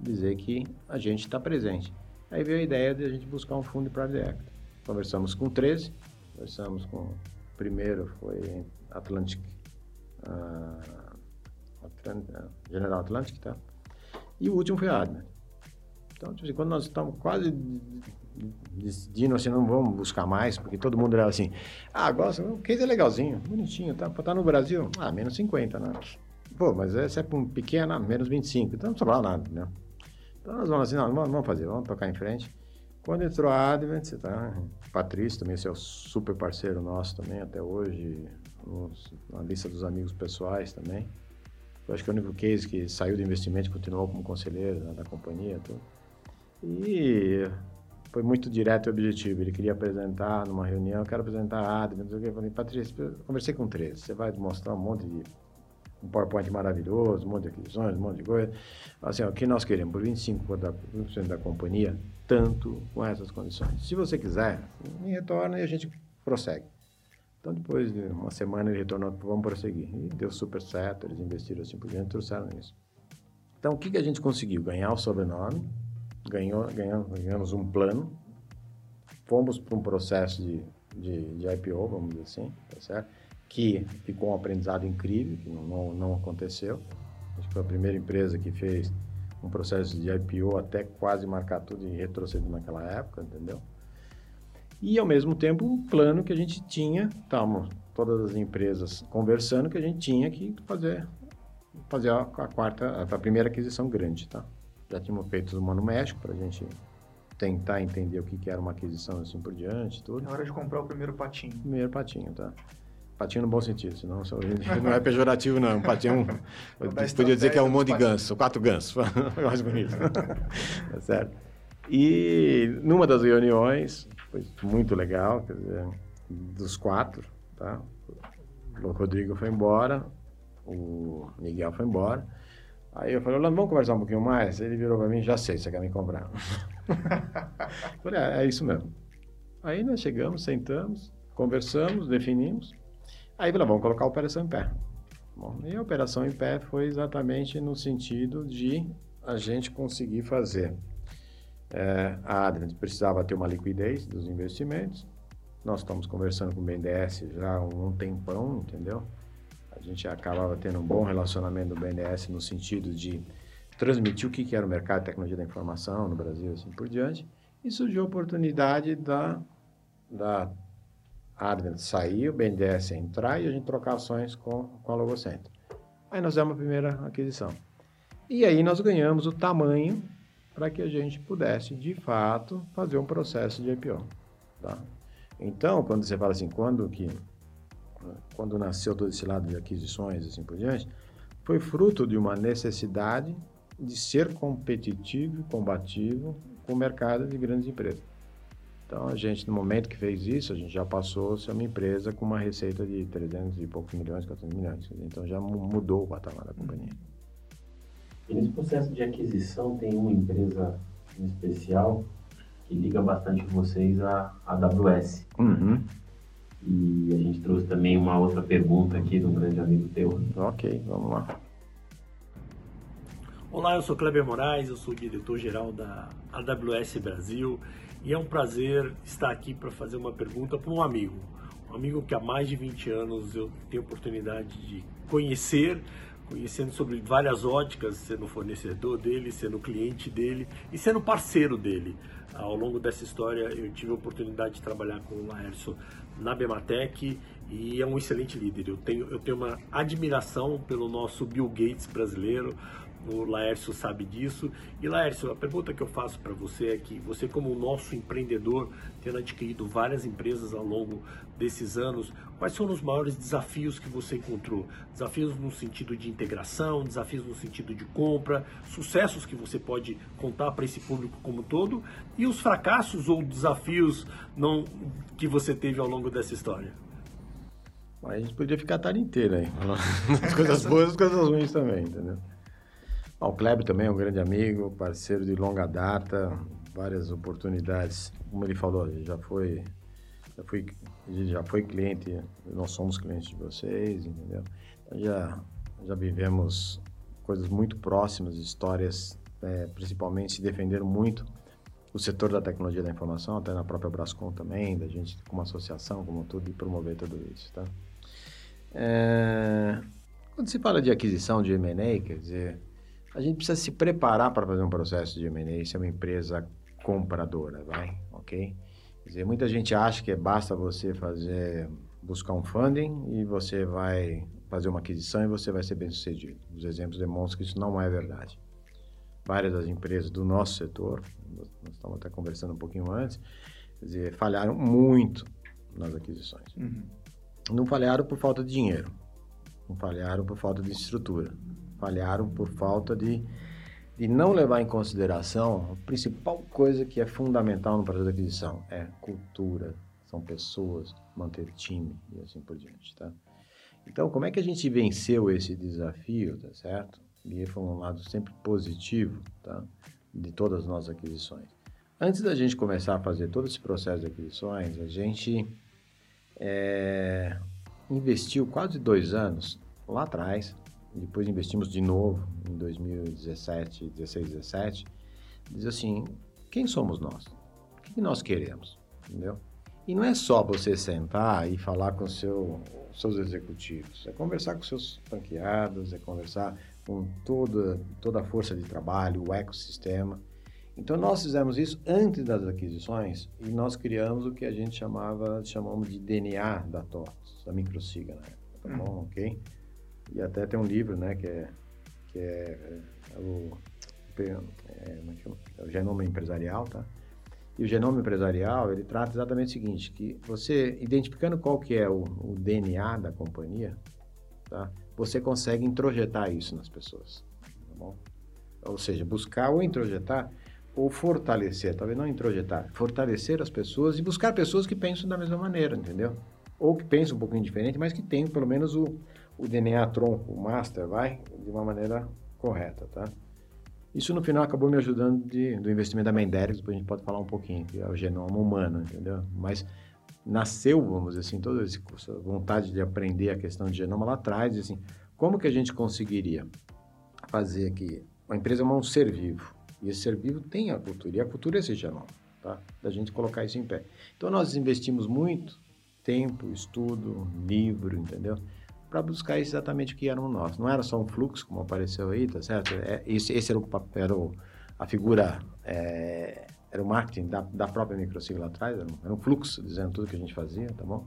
Dizer que a gente está presente. Aí veio a ideia de a gente buscar um fundo de private equity. Conversamos com 13, conversamos com, o primeiro foi Atlantic, uh, General Atlantic, tá? E o último foi a Advent. Então, tipo assim, quando nós estamos quase decidindo assim, não vamos buscar mais, porque todo mundo era assim, ah, gosta, o case é legalzinho, bonitinho, tá? Estar no Brasil, ah, menos 50, né? Pô, mas esse é para um pequeno, menos 25, então não falar nada, né? Então nós vamos assim, não, vamos fazer, vamos tocar em frente. Quando entrou a Advent, você tá, Patrício também, esse é o super parceiro nosso também, até hoje, nos, na lista dos amigos pessoais também. Eu acho que é o único case que saiu do investimento continuou como conselheiro né, da companhia. Tudo. E foi muito direto e objetivo. Ele queria apresentar numa reunião, eu quero apresentar a Advent, não sei o que. Eu falei, Patrícia, eu conversei com três, você vai mostrar um monte de um PowerPoint maravilhoso, um monte de aquisições, um monte de coisa. Assim, o que nós queremos por 25% da, da companhia, tanto com essas condições. Se você quiser, me retorna e a gente prossegue. Então, depois de uma semana, ele retornou, vamos prosseguir. E deu super certo, eles investiram assim por diante, trouxeram isso. Então, o que, que a gente conseguiu? Ganhar o sobrenome, ganhou, ganhamos, ganhamos um plano, fomos para um processo de, de, de IPO, vamos dizer assim, tá certo? que ficou um aprendizado incrível, que não, não, não aconteceu. Acho que foi a primeira empresa que fez um processo de IPO até quase marcar tudo e retroceder naquela época, entendeu? E ao mesmo tempo um plano que a gente tinha, estávamos todas as empresas conversando que a gente tinha que fazer fazer a, quarta, a, primeira aquisição grande, tá? Já tínhamos feito uma no México para a gente tentar entender o que, que era uma aquisição assim por diante, tudo. É hora de comprar o primeiro patinho. Primeiro patinho, tá? Patinho no bom sentido, senão não é pejorativo, não. Patinho, é um, [LAUGHS] podia dizer que é um monte de ganso, quatro gansos, [LAUGHS] mais bonito. tá certo? E numa das reuniões, foi muito legal, quer dizer, dos quatro, tá? O Rodrigo foi embora, o Miguel foi embora. Aí eu falei, Orlando, vamos conversar um pouquinho mais? Ele virou para mim, já sei, você quer me comprar. [LAUGHS] falei, é, é isso mesmo. Aí nós chegamos, sentamos, conversamos, definimos. Aí falou, vamos colocar a operação em pé. Bom, e a operação em pé foi exatamente no sentido de a gente conseguir fazer. É, a Advent precisava ter uma liquidez dos investimentos. Nós estamos conversando com o BNDES já há um tempão, entendeu? A gente acabava tendo um bom relacionamento do BNDES no sentido de transmitir o que era o mercado de tecnologia da informação no Brasil, assim por diante. E surgiu a oportunidade da, da Advent sair, o BNDES entrar e a gente trocar ações com, com a Logocentro. Aí nós demos a primeira aquisição. E aí nós ganhamos o tamanho para que a gente pudesse, de fato, fazer um processo de IPO. Tá? Então, quando você fala assim, quando que quando nasceu todo esse lado de aquisições e assim por diante, foi fruto de uma necessidade de ser competitivo e combativo com o mercado de grandes empresas. Então, a gente, no momento que fez isso, a gente já passou a ser uma empresa com uma receita de 300 e poucos milhões, 400 milhões. Então, já mudou o patamar da companhia. E nesse processo de aquisição, tem uma empresa em especial que liga bastante vocês à AWS. Uhum. E a gente trouxe também uma outra pergunta aqui de um grande amigo teu. Ok, vamos lá. Olá, eu sou Kleber Moraes, eu sou diretor-geral da AWS Brasil e é um prazer estar aqui para fazer uma pergunta para um amigo. Um amigo que há mais de 20 anos eu tenho oportunidade de conhecer, conhecendo sobre várias óticas, sendo fornecedor dele, sendo cliente dele e sendo parceiro dele. Ao longo dessa história eu tive a oportunidade de trabalhar com o Laércio na Bematec e é um excelente líder. Eu tenho, eu tenho uma admiração pelo nosso Bill Gates brasileiro, o Laércio sabe disso. E Laércio, a pergunta que eu faço para você é que você, como nosso empreendedor, tendo adquirido várias empresas ao longo desses anos, quais foram os maiores desafios que você encontrou? Desafios no sentido de integração, desafios no sentido de compra, sucessos que você pode contar para esse público como todo e os fracassos ou desafios não que você teve ao longo dessa história? A gente podia ficar a tarde inteira aí, [LAUGHS] as coisas boas e as coisas ruins também, entendeu? O Kleber também é um grande amigo, parceiro de longa data, várias oportunidades. Como ele falou, já foi, já foi, já foi cliente, nós somos clientes de vocês, entendeu? Então já, já vivemos coisas muito próximas, histórias, é, principalmente se defenderam muito o setor da tecnologia da informação, até na própria Brascom também, da gente como associação, como tudo, e promover tudo isso, tá? É, quando se fala de aquisição de M&A, quer dizer, a gente precisa se preparar para fazer um processo de M&A, se é uma empresa compradora, vai, ok? Quer dizer, muita gente acha que basta você fazer, buscar um funding e você vai fazer uma aquisição e você vai ser bem sucedido. Os exemplos demonstram que isso não é verdade. Várias das empresas do nosso setor, nós estamos até conversando um pouquinho antes, quer dizer, falharam muito nas aquisições. Uhum. Não falharam por falta de dinheiro, não falharam por falta de estrutura, falharam por falta de, de não levar em consideração a principal coisa que é fundamental no processo de aquisição, é cultura, são pessoas, manter time e assim por diante, tá? Então, como é que a gente venceu esse desafio, tá certo? E foi um lado sempre positivo, tá? De todas as nossas aquisições. Antes da gente começar a fazer todo esse processo de aquisições, a gente é, investiu quase dois anos lá atrás, depois investimos de novo em 2017, 16, 17, diz assim, quem somos nós? O que nós queremos? Entendeu? E não é só você sentar e falar com seu, seus executivos, é conversar com seus franqueados, é conversar com toda, toda a força de trabalho, o ecossistema. Então nós fizemos isso antes das aquisições e nós criamos o que a gente chamava, chamamos de DNA da TOTS, da Microsiga na época, tá bom? Uhum. Ok? E até tem um livro, né, que é, que é, é o, é, é, é o genoma empresarial, tá? E o genoma empresarial, ele trata exatamente o seguinte, que você, identificando qual que é o, o DNA da companhia, tá? você consegue introjetar isso nas pessoas, tá bom? Ou seja, buscar ou introjetar ou fortalecer, talvez não introjetar, fortalecer as pessoas e buscar pessoas que pensam da mesma maneira, entendeu? Ou que pensam um pouquinho diferente, mas que tenham pelo menos o, o DNA tronco, o master, vai, de uma maneira correta, tá? Isso no final acabou me ajudando de, do investimento da Mendelix, depois a gente pode falar um pouquinho, que é o genoma humano, entendeu? Mas nasceu, vamos dizer assim, toda essa vontade de aprender a questão de genoma lá atrás, assim, como que a gente conseguiria fazer aqui, uma empresa é um ser vivo, e esse ser vivo tem a cultura, e a cultura é esse genoma, tá? Da gente colocar isso em pé. Então nós investimos muito tempo, estudo, livro, entendeu? Para buscar exatamente o que era o nosso. Não era só um fluxo, como apareceu aí, tá certo? É, esse, esse era, o, o, a figura, é, era o marketing da, da própria microsigla atrás, era um, era um, fluxo dizendo tudo que a gente fazia, tá bom?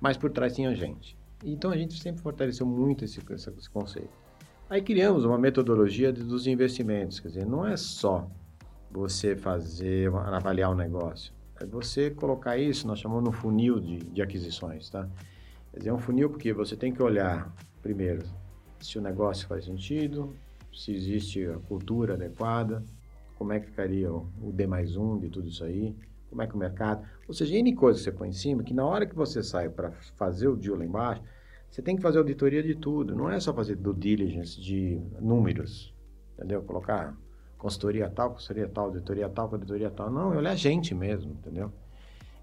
Mas por trás tinha gente. Então a gente sempre fortaleceu muito esse, esse, esse conceito. Aí criamos uma metodologia de, dos investimentos, quer dizer, não é só você fazer, avaliar o negócio, é você colocar isso, nós chamamos no funil de, de aquisições, tá? Quer dizer, é um funil porque você tem que olhar, primeiro, se o negócio faz sentido, se existe a cultura adequada, como é que ficaria o, D mais um de tudo isso aí, como é que o mercado... Ou seja, N coisas que você põe em cima, que na hora que você sai para fazer o deal lá embaixo, você tem que fazer auditoria de tudo. Não é só fazer due diligence de números, entendeu? Colocar consultoria tal, consultoria tal, auditoria tal, auditoria tal. Não, é olhar gente mesmo, entendeu?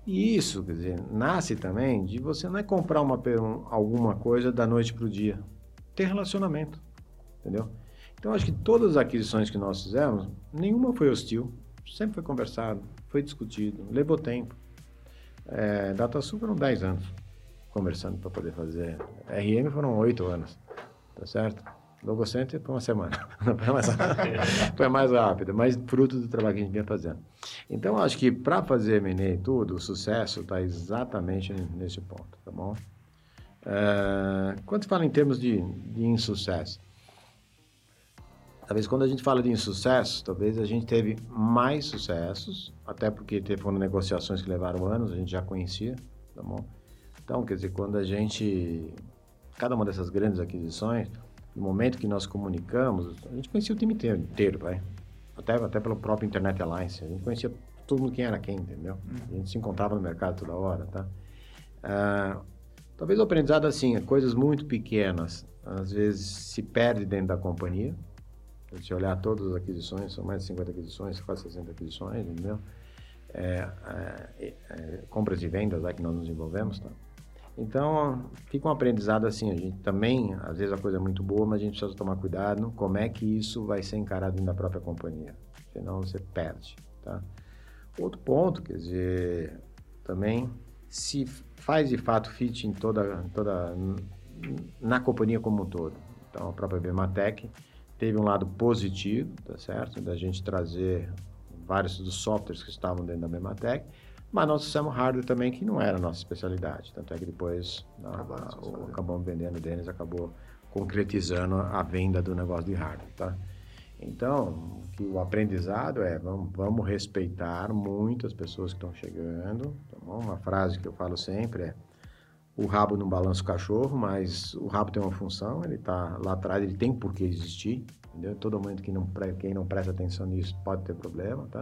E isso, quer dizer, nasce também de você não é comprar uma, alguma coisa da noite para o dia. Ter relacionamento, entendeu? Então, acho que todas as aquisições que nós fizemos, nenhuma foi hostil. Sempre foi conversado, foi discutido, levou tempo. É, DataSul foram 10 anos conversando para poder fazer. RM foram 8 anos, tá certo? Logo Center foi uma semana. foi, mais [LAUGHS] foi mais rápido, [LAUGHS] mas fruto do trabalho que a gente vinha fazendo. Então, acho que para fazer M&A e tudo, o sucesso está exatamente nesse ponto, tá bom? É, quando se fala em termos de, de insucesso, talvez quando a gente fala de insucesso, talvez a gente teve mais sucessos, até porque teve, foram negociações que levaram anos, a gente já conhecia, tá bom? Então, quer dizer, quando a gente, cada uma dessas grandes aquisições, no momento que nós comunicamos, a gente conhecia o time inteiro, inteiro vai. Até, até pelo próprio Internet Alliance. A gente conhecia todo mundo quem era quem, entendeu? A gente se encontrava no mercado toda hora, tá? Ah, talvez o aprendizado, assim, coisas muito pequenas, às vezes se perde dentro da companhia. Se olhar todas as aquisições, são mais de 50 aquisições, quase 60 aquisições, entendeu? É, é, é, compras e vendas lá que nós nos envolvemos, tá? Então, fica um aprendizado assim, a gente também, às vezes a coisa é muito boa, mas a gente precisa tomar cuidado como é que isso vai ser encarado dentro da própria companhia, senão você perde, tá? Outro ponto, quer dizer, também, se faz de fato fit em toda, toda na companhia como um todo. Então, a própria Bematec teve um lado positivo, tá certo? Da gente trazer vários dos softwares que estavam dentro da Bematec, mas nós fizemos hardware também, que não era a nossa especialidade. Tanto é que depois a, a, o, acabamos vendendo, o Denis acabou concretizando a venda do negócio de hardware, tá? Então, que o aprendizado é, vamos, vamos respeitar muito as pessoas que estão chegando. Tá Uma frase que eu falo sempre é, o rabo não balança o cachorro, mas o rabo tem uma função, ele está lá atrás, ele tem por que existir, entendeu? Todo mundo que não, quem não presta atenção nisso pode ter problema, tá?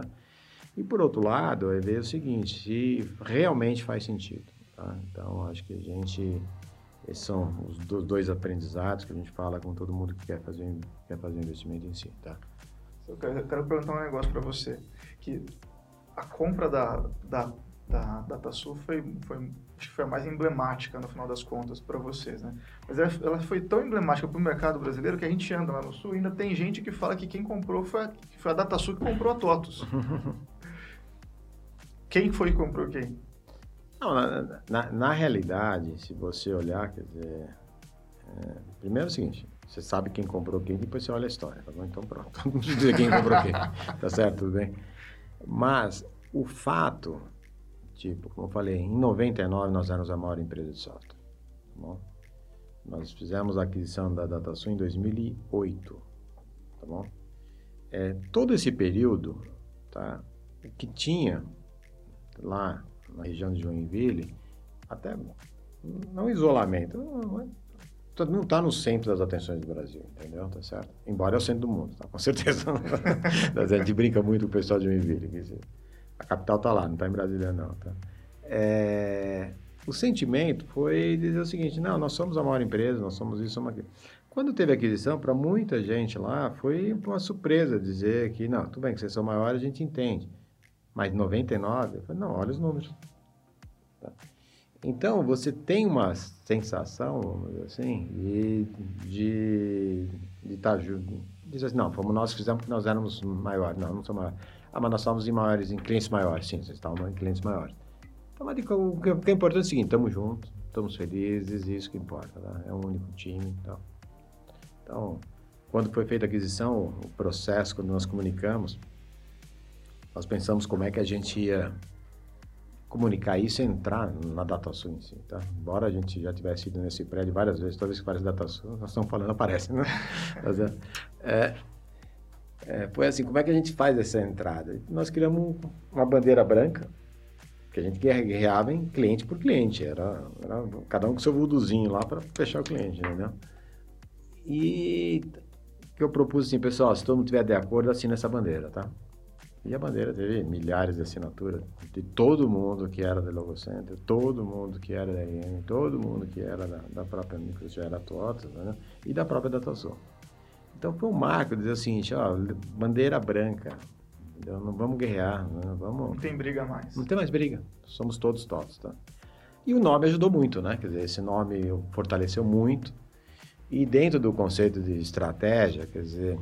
E por outro lado, é ver o seguinte, se realmente faz sentido, tá? Então, acho que a gente, esses são os dois aprendizados que a gente fala com todo mundo que quer fazer, quer fazer investimento em si, tá? Eu quero, eu quero perguntar um negócio para você, que a compra da, da da DataSul foi, foi, foi a mais emblemática no final das contas para vocês, né? Mas ela, ela foi tão emblemática para o mercado brasileiro que a gente anda lá no Sul e ainda tem gente que fala que quem comprou foi a, foi a DataSul que comprou a TOTUS. [LAUGHS] quem foi que comprou quem? Não, na, na, na realidade, se você olhar, quer dizer, é, primeiro é o seguinte, você sabe quem comprou quem, depois você olha a história, tá bom? Então pronto, [LAUGHS] mundo dizer quem comprou quem, tá certo, tudo bem? Mas o fato Tipo, como eu falei, em 99 nós éramos a maior empresa de software. Tá bom? Nós fizemos a aquisição da DataSul em 2008. Tá bom? É, todo esse período, tá, que tinha lá na região de Joinville, até não isolamento, não está no centro das atenções do Brasil, entendeu? Tá certo? Embora é o centro do mundo, tá? Com certeza. [LAUGHS] a gente brinca muito com o pessoal de Joinville. Quer dizer, a capital está lá, não está em Brasília não, tá? É, o sentimento foi dizer o seguinte, não, nós somos a maior empresa, nós somos isso, somos aquilo. Quando teve aquisição, para muita gente lá, foi uma surpresa dizer que, não, tudo bem que vocês são maiores, a gente entende. Mas 99, eu falei, não, olha os números. Tá? Então, você tem uma sensação, vamos dizer assim, de de estar tá junto. Diz assim, não, fomos nós que fizemos porque nós éramos maiores. Não, não somos maiores. Ah, mas nós somos em maiores, em clientes maiores. Sim, vocês estavam em clientes maiores. Então, mas o que é importante é o seguinte, estamos juntos, estamos felizes, isso que importa, tá? É um único time então. Então, quando foi feita a aquisição, o processo, quando nós comunicamos, nós pensamos como é que a gente ia comunicar isso e entrar na DataSul em si, tá? Embora a gente já tivesse ido nesse prédio várias vezes, toda vez que aparece DataSul, nós estamos falando, aparece, né? [LAUGHS] é, é, foi assim, como é que a gente faz essa entrada? Nós criamos uma bandeira branca, que a gente guerreava em cliente por cliente, era, era cada um com seu vuduzinho lá para fechar o cliente, entendeu? E que eu propus assim, pessoal, se todo mundo tiver de acordo, assina essa bandeira, tá? E a bandeira teve milhares de assinaturas de todo mundo que era da Logo Center, todo mundo que era da IM, todo mundo que era da, da própria Microgeratotas, né? E da própria DataSol. Então foi um marco dizer o seguinte, ó, bandeira branca, entendeu? não vamos guerrear, não, vamos... Não tem briga mais. Não tem mais briga, somos todos todos, tá? E o nome ajudou muito, né? Quer dizer, esse nome fortaleceu muito. E dentro do conceito de estratégia, quer dizer,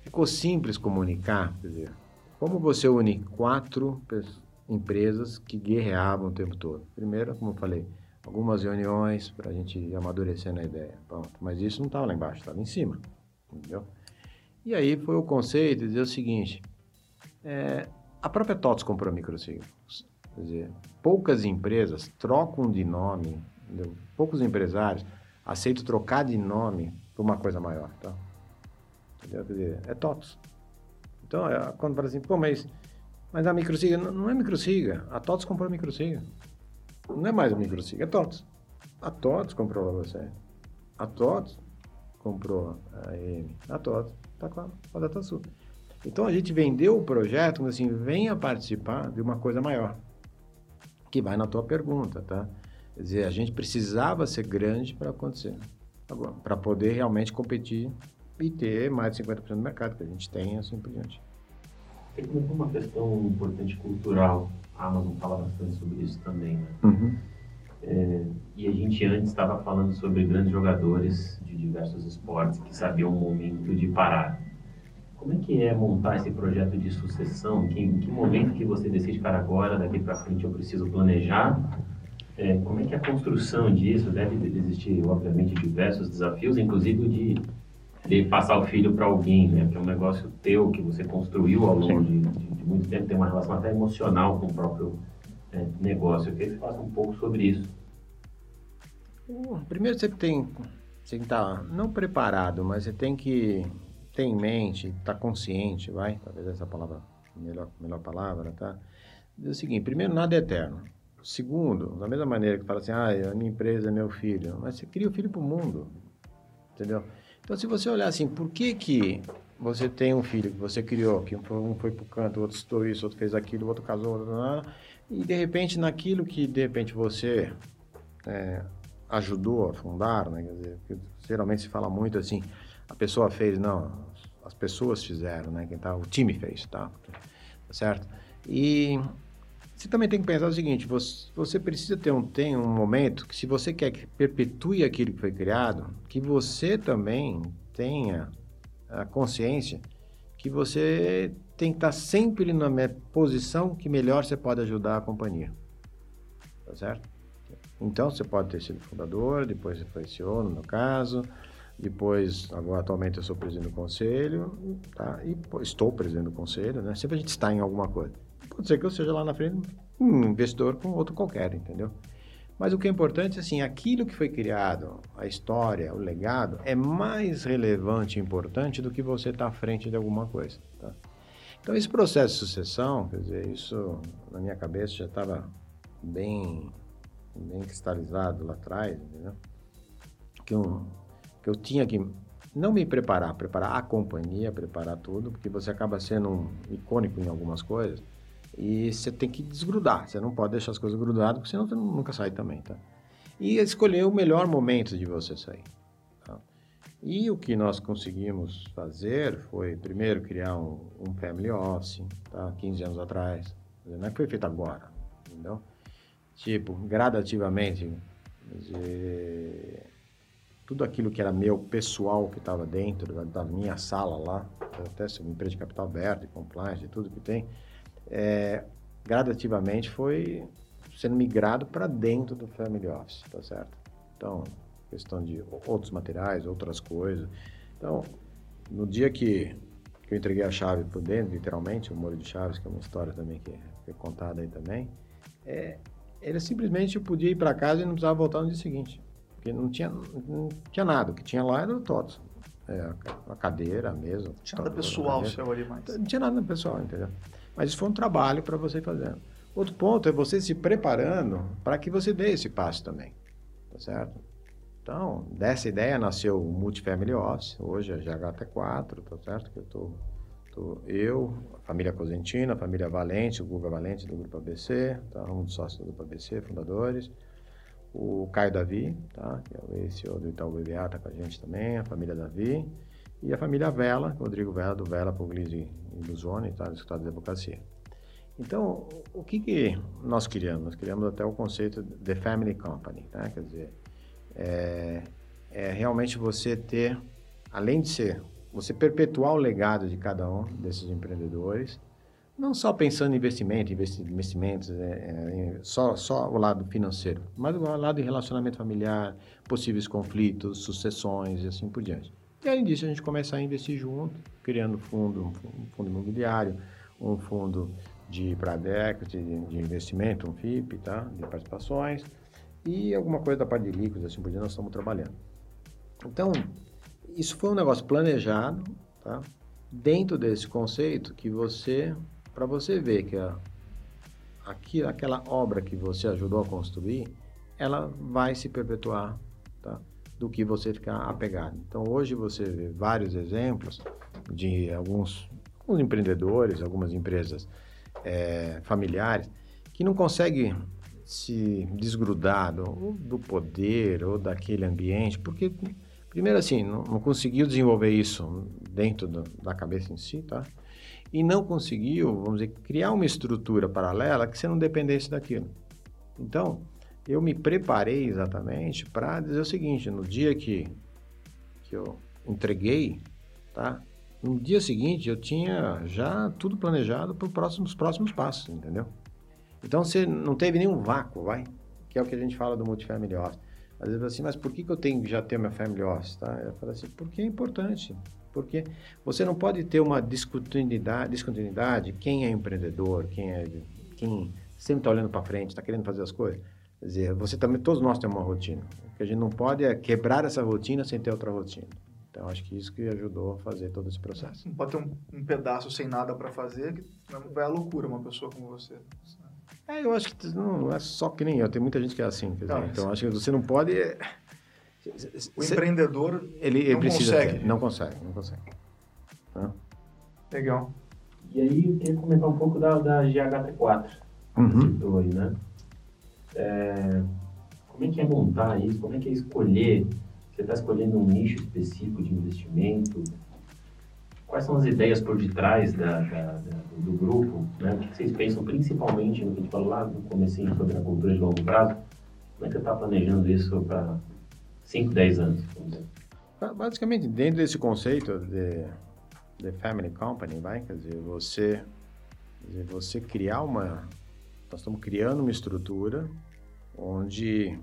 ficou simples comunicar, quer dizer, como você une quatro empresas que guerreavam o tempo todo? Primeiro, como eu falei, algumas reuniões para a gente ir amadurecendo a ideia. Pronto. Mas isso não estava lá embaixo, estava em cima entendeu? E aí foi o conceito de dizer o seguinte, é, a própria TOTS comprou Microsig. Quer dizer, poucas empresas trocam de nome, entendeu? poucos empresários aceitam trocar de nome por uma coisa maior, tá? Entendeu? Quer dizer, é TOTS. Então, é, quando fala assim, pô, mas, mas a Microsiga, não, não é Microsiga, a TOTS comprou a Microsiga. Não é mais a Microsiga, é TOTS. A TOTS comprou você. A TOTS comprou a EM, a TOTS está com a, DataSul. Então a gente vendeu o projeto assim, venha participar de uma coisa maior, que vai na tua pergunta, tá? Quer dizer, a gente precisava ser grande para acontecer, para poder realmente competir e ter mais de 50% do mercado, que a gente tem assim por diante. Tem uma questão importante cultural, a Amazon fala bastante sobre isso também, né? Uhum. É, e a gente antes estava falando sobre grandes jogadores de diversos esportes que sabiam o momento de parar. Como é que é montar esse projeto de sucessão? Que, em que momento que você decide, para agora, daqui para frente eu preciso planejar é, como é que é a construção disso? Deve existir, obviamente, diversos desafios, inclusive de, de passar o filho para alguém, né? Que é um negócio teu que você construiu ao longo de, de, de, muito tempo, tem uma relação até emocional com o próprio é, negócio. Eu queria que você falasse um pouco sobre isso. Primeiro você tem, você tem que estar, tá, não preparado, mas você tem que ter em mente, estar tá consciente, vai, talvez essa palavra, melhor, melhor palavra, tá? Diz o seguinte, primeiro, nada é eterno. Segundo, da mesma maneira que fala assim, ah, a minha empresa é meu filho, mas você cria o filho para o mundo, entendeu? Então, se você olhar assim, por que que você tem um filho que você criou, que um foi para o canto, outro estudou isso, outro fez aquilo, outro casou, outro... e de repente, naquilo que de repente você é, ajudou a fundar, né? Quer dizer, geralmente se fala muito assim, a pessoa fez, não, as pessoas fizeram, né? Quem tá, o time fez, tá certo? E você também tem que pensar o seguinte: você, precisa ter um, tem um momento que, se você quer que perpetue aquilo que foi criado, que você também tenha a consciência que você tem que estar sempre na posição que melhor você pode ajudar a companhia. Tá certo? Então, você pode ter sido fundador, depois você foi CEO, no meu caso, depois, agora atualmente eu sou presidente do conselho, tá? E estou presidente do conselho, né? Sempre a gente está em alguma coisa. Pode ser que eu seja lá na frente um investidor com outro qualquer, entendeu? Mas o que é importante, assim, aquilo que foi criado, a história, o legado, é mais relevante e importante do que você estar tá à frente de alguma coisa, tá? Então, esse processo de sucessão, quer dizer, isso na minha cabeça já estava bem, bem cristalizado lá atrás, entendeu? Que, um, que eu tinha que não me preparar, preparar a companhia, preparar tudo, porque você acaba sendo um icônico em algumas coisas, e você tem que desgrudar. Você não pode deixar as coisas grudadas, porque senão você nunca sai também, tá? E escolher o melhor momento de você sair. Tá? E o que nós conseguimos fazer foi, primeiro, criar um, um family office, tá? 15 anos atrás. Não é que foi feito agora, entendeu? Tipo, gradativamente, dizer, tudo aquilo que era meu pessoal que estava dentro da, da, minha sala lá, até uma empresa de capital aberto, compliance, de tudo que tem, é, gradativamente foi sendo migrado para dentro do Family Office, tá certo? Então, questão de outros materiais, outras coisas. Então, no dia que, que eu entreguei a chave por dentro, literalmente, o molho de chaves, que é uma história também que é contada aí também, é, ele simplesmente podia ir para casa e não precisava voltar no dia seguinte. Porque não tinha, não tinha nada. O que tinha lá era o TOTS. É, a cadeira, a mesa. Não tinha nada pessoal seu ali mais. Não tinha nada pessoal, entendeu? Mas isso foi um trabalho para você fazendo. Outro ponto é você se preparando para que você dê esse passo também. Tá certo? Então, dessa ideia nasceu o Multifamily Office, hoje é GHT4, tá certo? Que eu tô, tô eu, a família Cosentina, a família Valente, o Guga Valente do Grupo ABC, tá? um dos sócios do Grupo ABC, fundadores. O Caio Davi, tá? Que é o ex-CEO do Itaú BBA, tá com a gente também, a família Davi. E a família Vela, Rodrigo Vela, do Vela Puglisi e Luzone, tá? do Escritório de Advocacia. Então, o que, que nós criamos? Nós criamos até o conceito de Family Company, tá? Quer dizer, é, é realmente você ter, além de ser, você perpetuar o legado de cada um desses empreendedores, não só pensando em investimento, investimentos, é, é, só, só o lado financeiro, mas o lado de relacionamento familiar, possíveis conflitos, sucessões e assim por diante. E além disso, a gente começa a investir junto, criando fundo, um fundo imobiliário, um fundo de equity, de, de investimento, um FIP, tá? de participações, e alguma coisa da parte de líquidos, assim por diante, nós estamos trabalhando. Então, isso foi um negócio planejado, tá? dentro desse conceito que você, para você ver que a, aqui, aquela obra que você ajudou a construir, ela vai se perpetuar, tá? Do que você ficar apegado. Então, hoje você vê vários exemplos de alguns, alguns empreendedores, algumas empresas é, familiares que não conseguem se desgrudar do, do, poder ou daquele ambiente, porque, primeiro assim, não, não conseguiu desenvolver isso dentro do, da cabeça em si, tá? E não conseguiu, vamos dizer, criar uma estrutura paralela que você não dependesse daquilo. Então, eu me preparei exatamente para dizer o seguinte: no dia que, que eu entreguei, tá? No dia seguinte eu tinha já tudo planejado para os próximos, passos, entendeu? Então você não teve nenhum vácuo, vai? que é o que a gente fala do multifamily office. Às vezes assim, mas por que, que eu tenho que já ter meu family office? Tá? Eu falo assim, porque é importante. Porque você não pode ter uma descontinuidade quem é empreendedor, quem é quem sempre está olhando para frente, está querendo fazer as coisas. Quer dizer, você também, todos nós temos uma rotina. O que a gente não pode é quebrar essa rotina sem ter outra rotina. Então, acho que isso que ajudou a fazer todo esse processo. Não pode ter um, um pedaço sem nada para fazer, que vai à loucura uma pessoa como você. É, eu acho que não é só que nem eu, tem muita gente que é assim. Dizer, não, então, acho que você não pode... O empreendedor ele, ele não precisa consegue. Ter, não consegue, não consegue. Legal. E aí, eu queria comentar um pouco da, da GHT4. Uhum. Citou aí, né? É, como é que é montar isso? Como é que é escolher? Você está escolhendo um nicho específico de investimento? Quais são as ideias por detrás da, da, da, do grupo? Né? O que vocês pensam principalmente no que a gente falou lá no começo sobre a cultura de longo prazo? Como é que você está planejando isso para 5, 10 anos? Basicamente, dentro desse conceito de, de family company, vai, quer dizer, você, quer dizer, você criar uma... Nós estamos criando uma estrutura onde,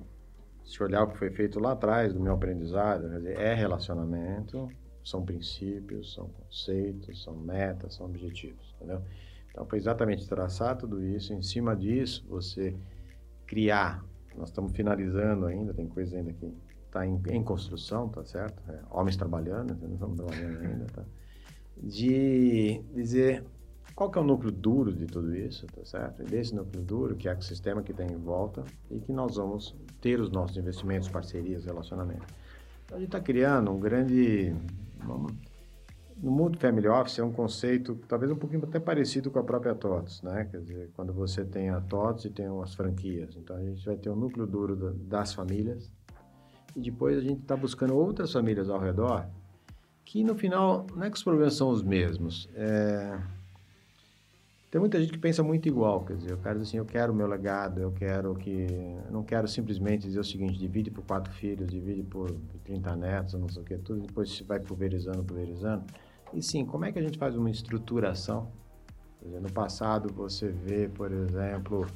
se olhar o que foi feito lá atrás do meu aprendizado, dizer, é relacionamento, são princípios, são conceitos, são metas, são objetivos, entendeu? Então, foi exatamente traçar tudo isso, em cima disso, você criar, nós estamos finalizando ainda, tem coisa ainda que está em, em, construção, tá certo? É, homens trabalhando, estamos trabalhando ainda, tá? De dizer qual que é o núcleo duro de tudo isso, tá certo? Desse núcleo duro, que é o sistema que tem em volta e que nós vamos ter os nossos investimentos, parcerias, relacionamentos. Então, a gente está criando um grande... No mundo family office é um conceito talvez um pouquinho até parecido com a própria TOTS, né? Quer dizer, quando você tem a TOTS e tem as franquias. Então, a gente vai ter um núcleo duro das famílias, e depois a gente está buscando outras famílias ao redor que no final não é que os problemas são os mesmos. É... Tem muita gente que pensa muito igual, quer dizer, o cara diz assim, eu quero o meu legado, eu quero que... Eu não quero simplesmente dizer o seguinte, divide por quatro filhos, divide por 30 netos, não sei o que, tudo, depois se vai pulverizando, pulverizando. E sim, como é que a gente faz uma estruturação? Dizer, no passado você vê, por exemplo,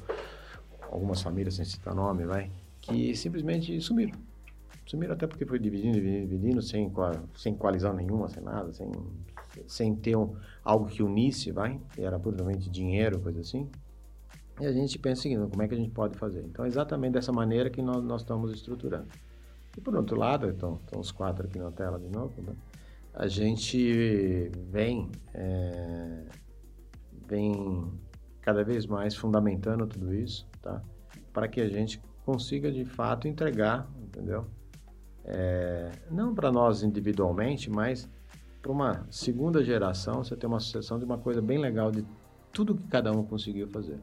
algumas famílias, sem citar nome, vai, que simplesmente sumiram Sumiram até porque foi dividindo, dividindo, dividindo, sem, sem coalizão nenhuma, sem nada, sem, sem ter um, algo que unisse, vai? Era puramente dinheiro, coisa assim. E a gente pensa o seguinte, como é que a gente pode fazer? Então, é exatamente dessa maneira que nós, nós estamos estruturando. E por outro lado, então, estão os quatro aqui na tela de novo, né? a gente vem, é, vem cada vez mais fundamentando tudo isso, tá? Para que a gente consiga, de fato, entregar, entendeu? é, não para nós individualmente, mas para uma segunda geração, você tem uma sucessão de uma coisa bem legal de tudo que cada um conseguiu fazer.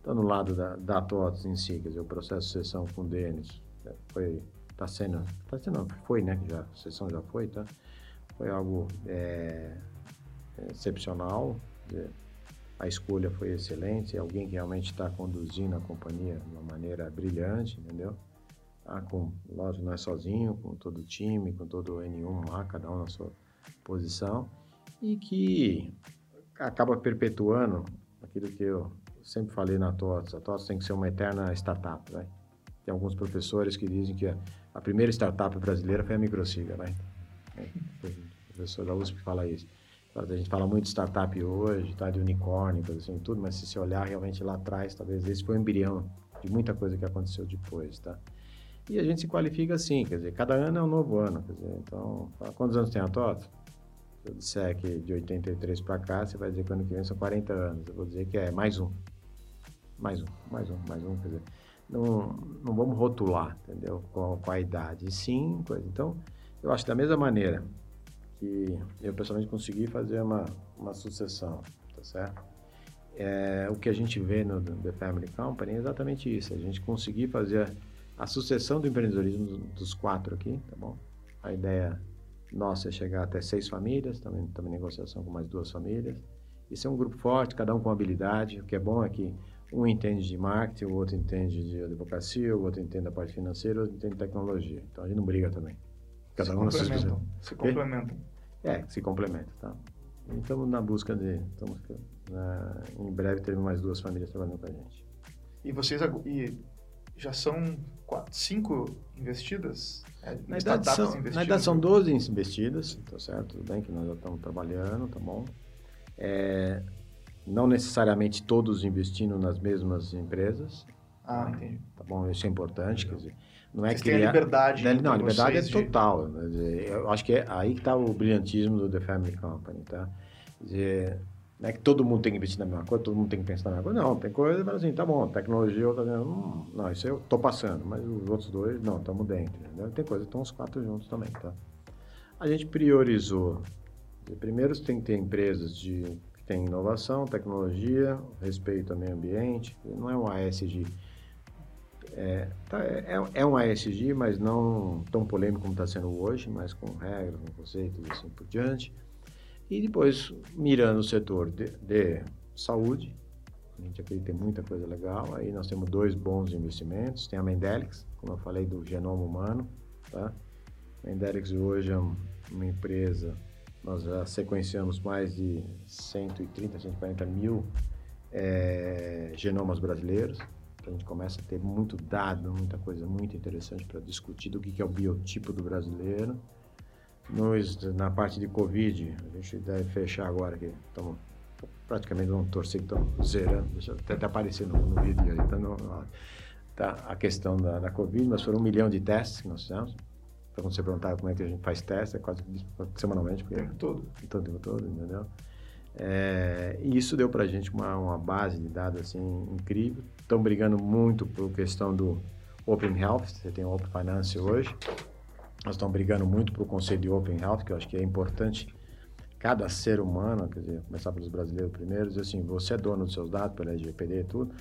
Então, no lado da, da TOTS em si, quer dizer, o processo de sucessão com o Denis, é, foi, está sendo, está sendo, foi, né, já, a sucessão já foi, tá? Foi algo é, excepcional, dizer, a escolha foi excelente, alguém que realmente está conduzindo a companhia de uma maneira brilhante, entendeu? Tá? Com, lógico, não é sozinho, com todo o time, com todo o N1 lá, cada um na sua posição, e que acaba perpetuando aquilo que eu sempre falei na TOTS. A TOTS tem que ser uma eterna startup, né? Tem alguns professores que dizem que a primeira startup brasileira foi a Microsiga, né? O professor da USP fala isso. A gente fala muito de startup hoje, tá? de unicórnio, coisa assim, tudo, mas se você olhar realmente lá atrás, talvez esse foi o embrião de muita coisa que aconteceu depois, tá? E a gente se qualifica assim, quer dizer, cada ano é um novo ano. Quer dizer, então, quantos anos tem a TOTO? Se eu disser que de 83 para cá, você vai dizer que ano que vem são 40 anos. Eu vou dizer que é mais um. Mais um, mais um, mais um. Quer dizer, não, não vamos rotular, entendeu? Com, com a idade. Sim, coisa. Então, eu acho da mesma maneira que eu pessoalmente consegui fazer uma, uma sucessão, tá certo? É, o que a gente vê no The Family Company é exatamente isso. A gente conseguir fazer a sucessão do empreendedorismo dos quatro aqui, tá bom? A ideia nossa é chegar até seis famílias, também também negociação com mais duas famílias. Isso é um grupo forte, cada um com habilidade. O que é bom é que um entende de marketing, o outro entende de advocacia, o outro entende da parte financeira, o outro entende de tecnologia. Então a gente não briga também. Cada se um na sua especialidade. Se complementam. É, se complementa, tá? Estamos na busca de. Estamos, na, em breve teremos mais duas famílias trabalhando com a gente. E vocês e já são quatro, cinco investidas? É, na, idade são, na idade são 12 investidas, tá certo? Tudo bem que nós já estamos trabalhando, tá bom? É, não necessariamente todos investindo nas mesmas empresas. Ah, entendi. Tá bom, isso é importante, quer dizer, não é Vocês criar... a liberdade. Não, não a liberdade é total. De... Eu acho que é aí que está o brilhantismo do The Family Company, tá? Quer dizer, não é que todo mundo tem que investir na mesma coisa, todo mundo tem que pensar na mesma coisa. Não, tem coisa que assim, tá bom, tecnologia, dizendo, hum, não, isso eu tô passando, mas os outros dois, não, estamos dentro. Entendeu? Tem coisa estão os quatro juntos também, tá? A gente priorizou. Primeiro, tem que ter empresas de, que têm inovação, tecnologia, respeito ao meio ambiente. Não é um ASG. É, tá, é, é um ASG, mas não tão polêmico como está sendo hoje, mas com regras, com conceitos e assim por diante. E depois, mirando o setor de, de saúde, a gente acredita que tem muita coisa legal. Aí nós temos dois bons investimentos. Tem a Mendelix, como eu falei, do genoma humano. Tá? A Mendelix hoje é uma empresa, nós já sequenciamos mais de 130, 140 mil é, genomas brasileiros. Então a gente começa a ter muito dado, muita coisa muito interessante para discutir do que é o biotipo do brasileiro nos, na parte de Covid, a gente deve fechar agora aqui. Estamos praticamente vamos torcer estamos zerando. Deixa até, até aparecer no, no vídeo aí. Tá, no, tá a questão da, da Covid, mas foram um milhão de testes que nós fizemos. Então, quando você perguntar como é que a gente faz teste, é quase semanalmente. Porque, o tempo todo. Então, o tempo todo, entendeu? É, e isso deu para a gente uma, uma base de dados assim, incrível. Estão brigando muito por questão do Open Health, você tem o Open Finance hoje. Nós estamos brigando muito para o conceito de Open Health, que eu acho que é importante cada ser humano, quer dizer, começar pelos brasileiros primeiro, dizer assim, você é dono dos seus dados pela LGPD e tudo,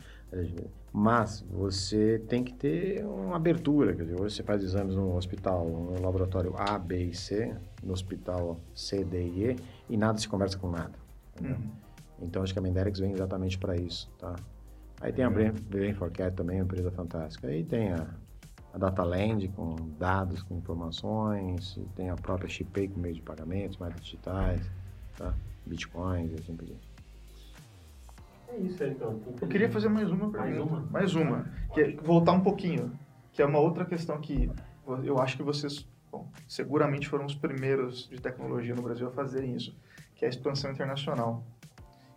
mas você tem que ter uma abertura, quer dizer, hoje você faz exames no hospital, no laboratório A, B e C, no hospital C, D e E, e nada se conversa com nada. Uhum. Então, acho que a Menderex vem exatamente para isso, tá? Aí tem a Brain, Brain for Cat também, uma empresa fantástica. Aí tem a a DataLand com dados, com informações, tem a própria ShipPay com meio de pagamentos mais digitais, tá? bitcoins e assim por diante. É isso aí, então. Eu queria fazer mais uma pergunta. Mais uma? Mais uma. Que é voltar um pouquinho, que é uma outra questão que eu acho que vocês, bom, seguramente foram os primeiros de tecnologia no Brasil a fazerem isso, que é a expansão internacional.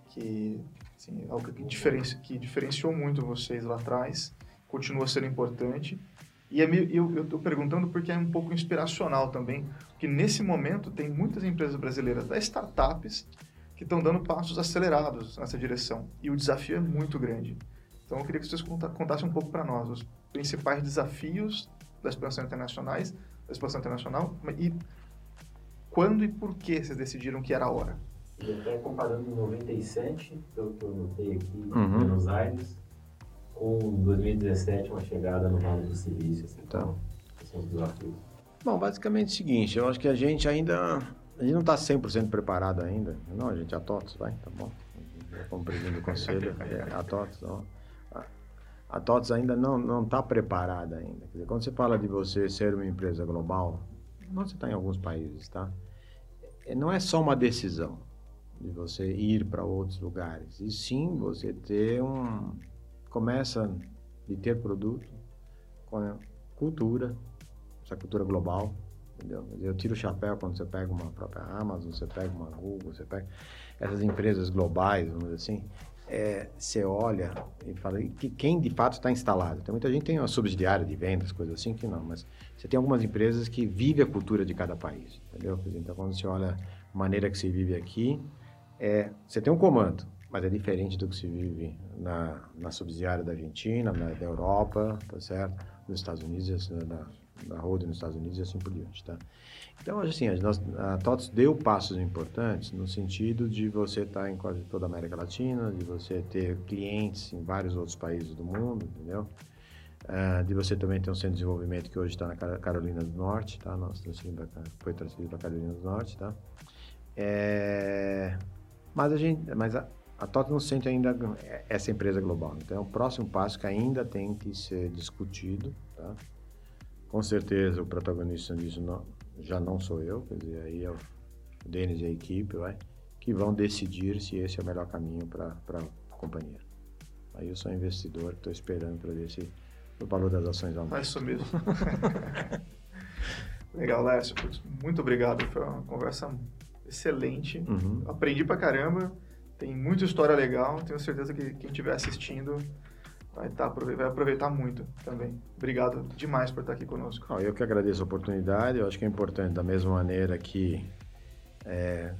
Que, assim, é algo que, diferenci, que diferenciou muito vocês lá atrás, continua sendo importante e é eu estou perguntando porque é um pouco inspiracional também, porque nesse momento tem muitas empresas brasileiras, das startups, que estão dando passos acelerados nessa direção. E o desafio é muito grande. Então eu queria que vocês contassem um pouco para nós os principais desafios da expansão internacionais, da expansão internacional e quando e por que vocês decidiram que era a hora. E até comparando em 97, pelo que eu notei aqui em uhum. Buenos Aires, com 2017 uma chegada no Vale do Silício. Assim, então, são os desafios. Bom, basicamente é o seguinte, eu acho que a gente ainda, a gente não está 100% preparado ainda. Não, a gente, a TOTS, vai, tá bom. Como presidente do conselho, é, a TOTS, não. A TOTS ainda não está preparada ainda. Quer dizer, quando você fala de você ser uma empresa global, não você está em alguns países, tá? É, não é só uma decisão de você ir para outros lugares, e sim você ter um, começa de ter produto com cultura, essa cultura global, entendeu? Eu tiro o chapéu quando você pega uma própria Amazon, você pega uma Google, você pega essas empresas globais, vamos dizer assim, é, você olha e fala que quem de fato está instalado. Então, muita gente tem uma subsidiária de vendas, coisas assim, que não, mas você tem algumas empresas que vivem a cultura de cada país, entendeu? Então, quando você olha a maneira que se vive aqui, é, você tem um comando, mas é diferente do que se vive na, na subsidiária da Argentina, na, da Europa, tá certo? Nos Estados Unidos, na, na Road nos Estados Unidos e assim por diante, tá? Então, assim, a, nós, a TOTS deu passos importantes no sentido de você estar em quase toda a América Latina, de você ter clientes em vários outros países do mundo, entendeu? Uh, de você também ter um centro de desenvolvimento que hoje está na Carolina do Norte, tá? Nós foi transferido para Carolina do Norte, tá? É, mas a gente, mas a, a TOT não sente ainda essa empresa global. Então, é o próximo passo que ainda tem que ser discutido. Tá? Com certeza, o protagonista disso não, já não sou eu, quer dizer, aí é o Denis e a equipe vai, que vão decidir se esse é o melhor caminho para a companhia. Aí eu sou investidor, estou esperando para ver se o valor das ações aumente. É isso mesmo. [LAUGHS] Legal, Lécio. Muito obrigado. Foi uma conversa excelente. Uhum. Aprendi pra caramba. Tem muita história legal. Tenho certeza que quem estiver assistindo vai, tá, vai aproveitar muito também. Obrigado demais por estar aqui conosco. Não, eu que agradeço a oportunidade. Eu acho que é importante, da mesma maneira que é,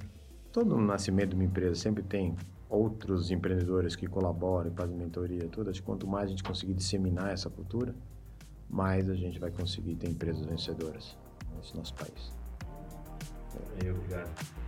todo nascimento de uma empresa sempre tem outros empreendedores que colaboram, fazem mentoria, tudo. Acho que quanto mais a gente conseguir disseminar essa cultura, mais a gente vai conseguir ter empresas vencedoras nesse nosso país. Eu, obrigado.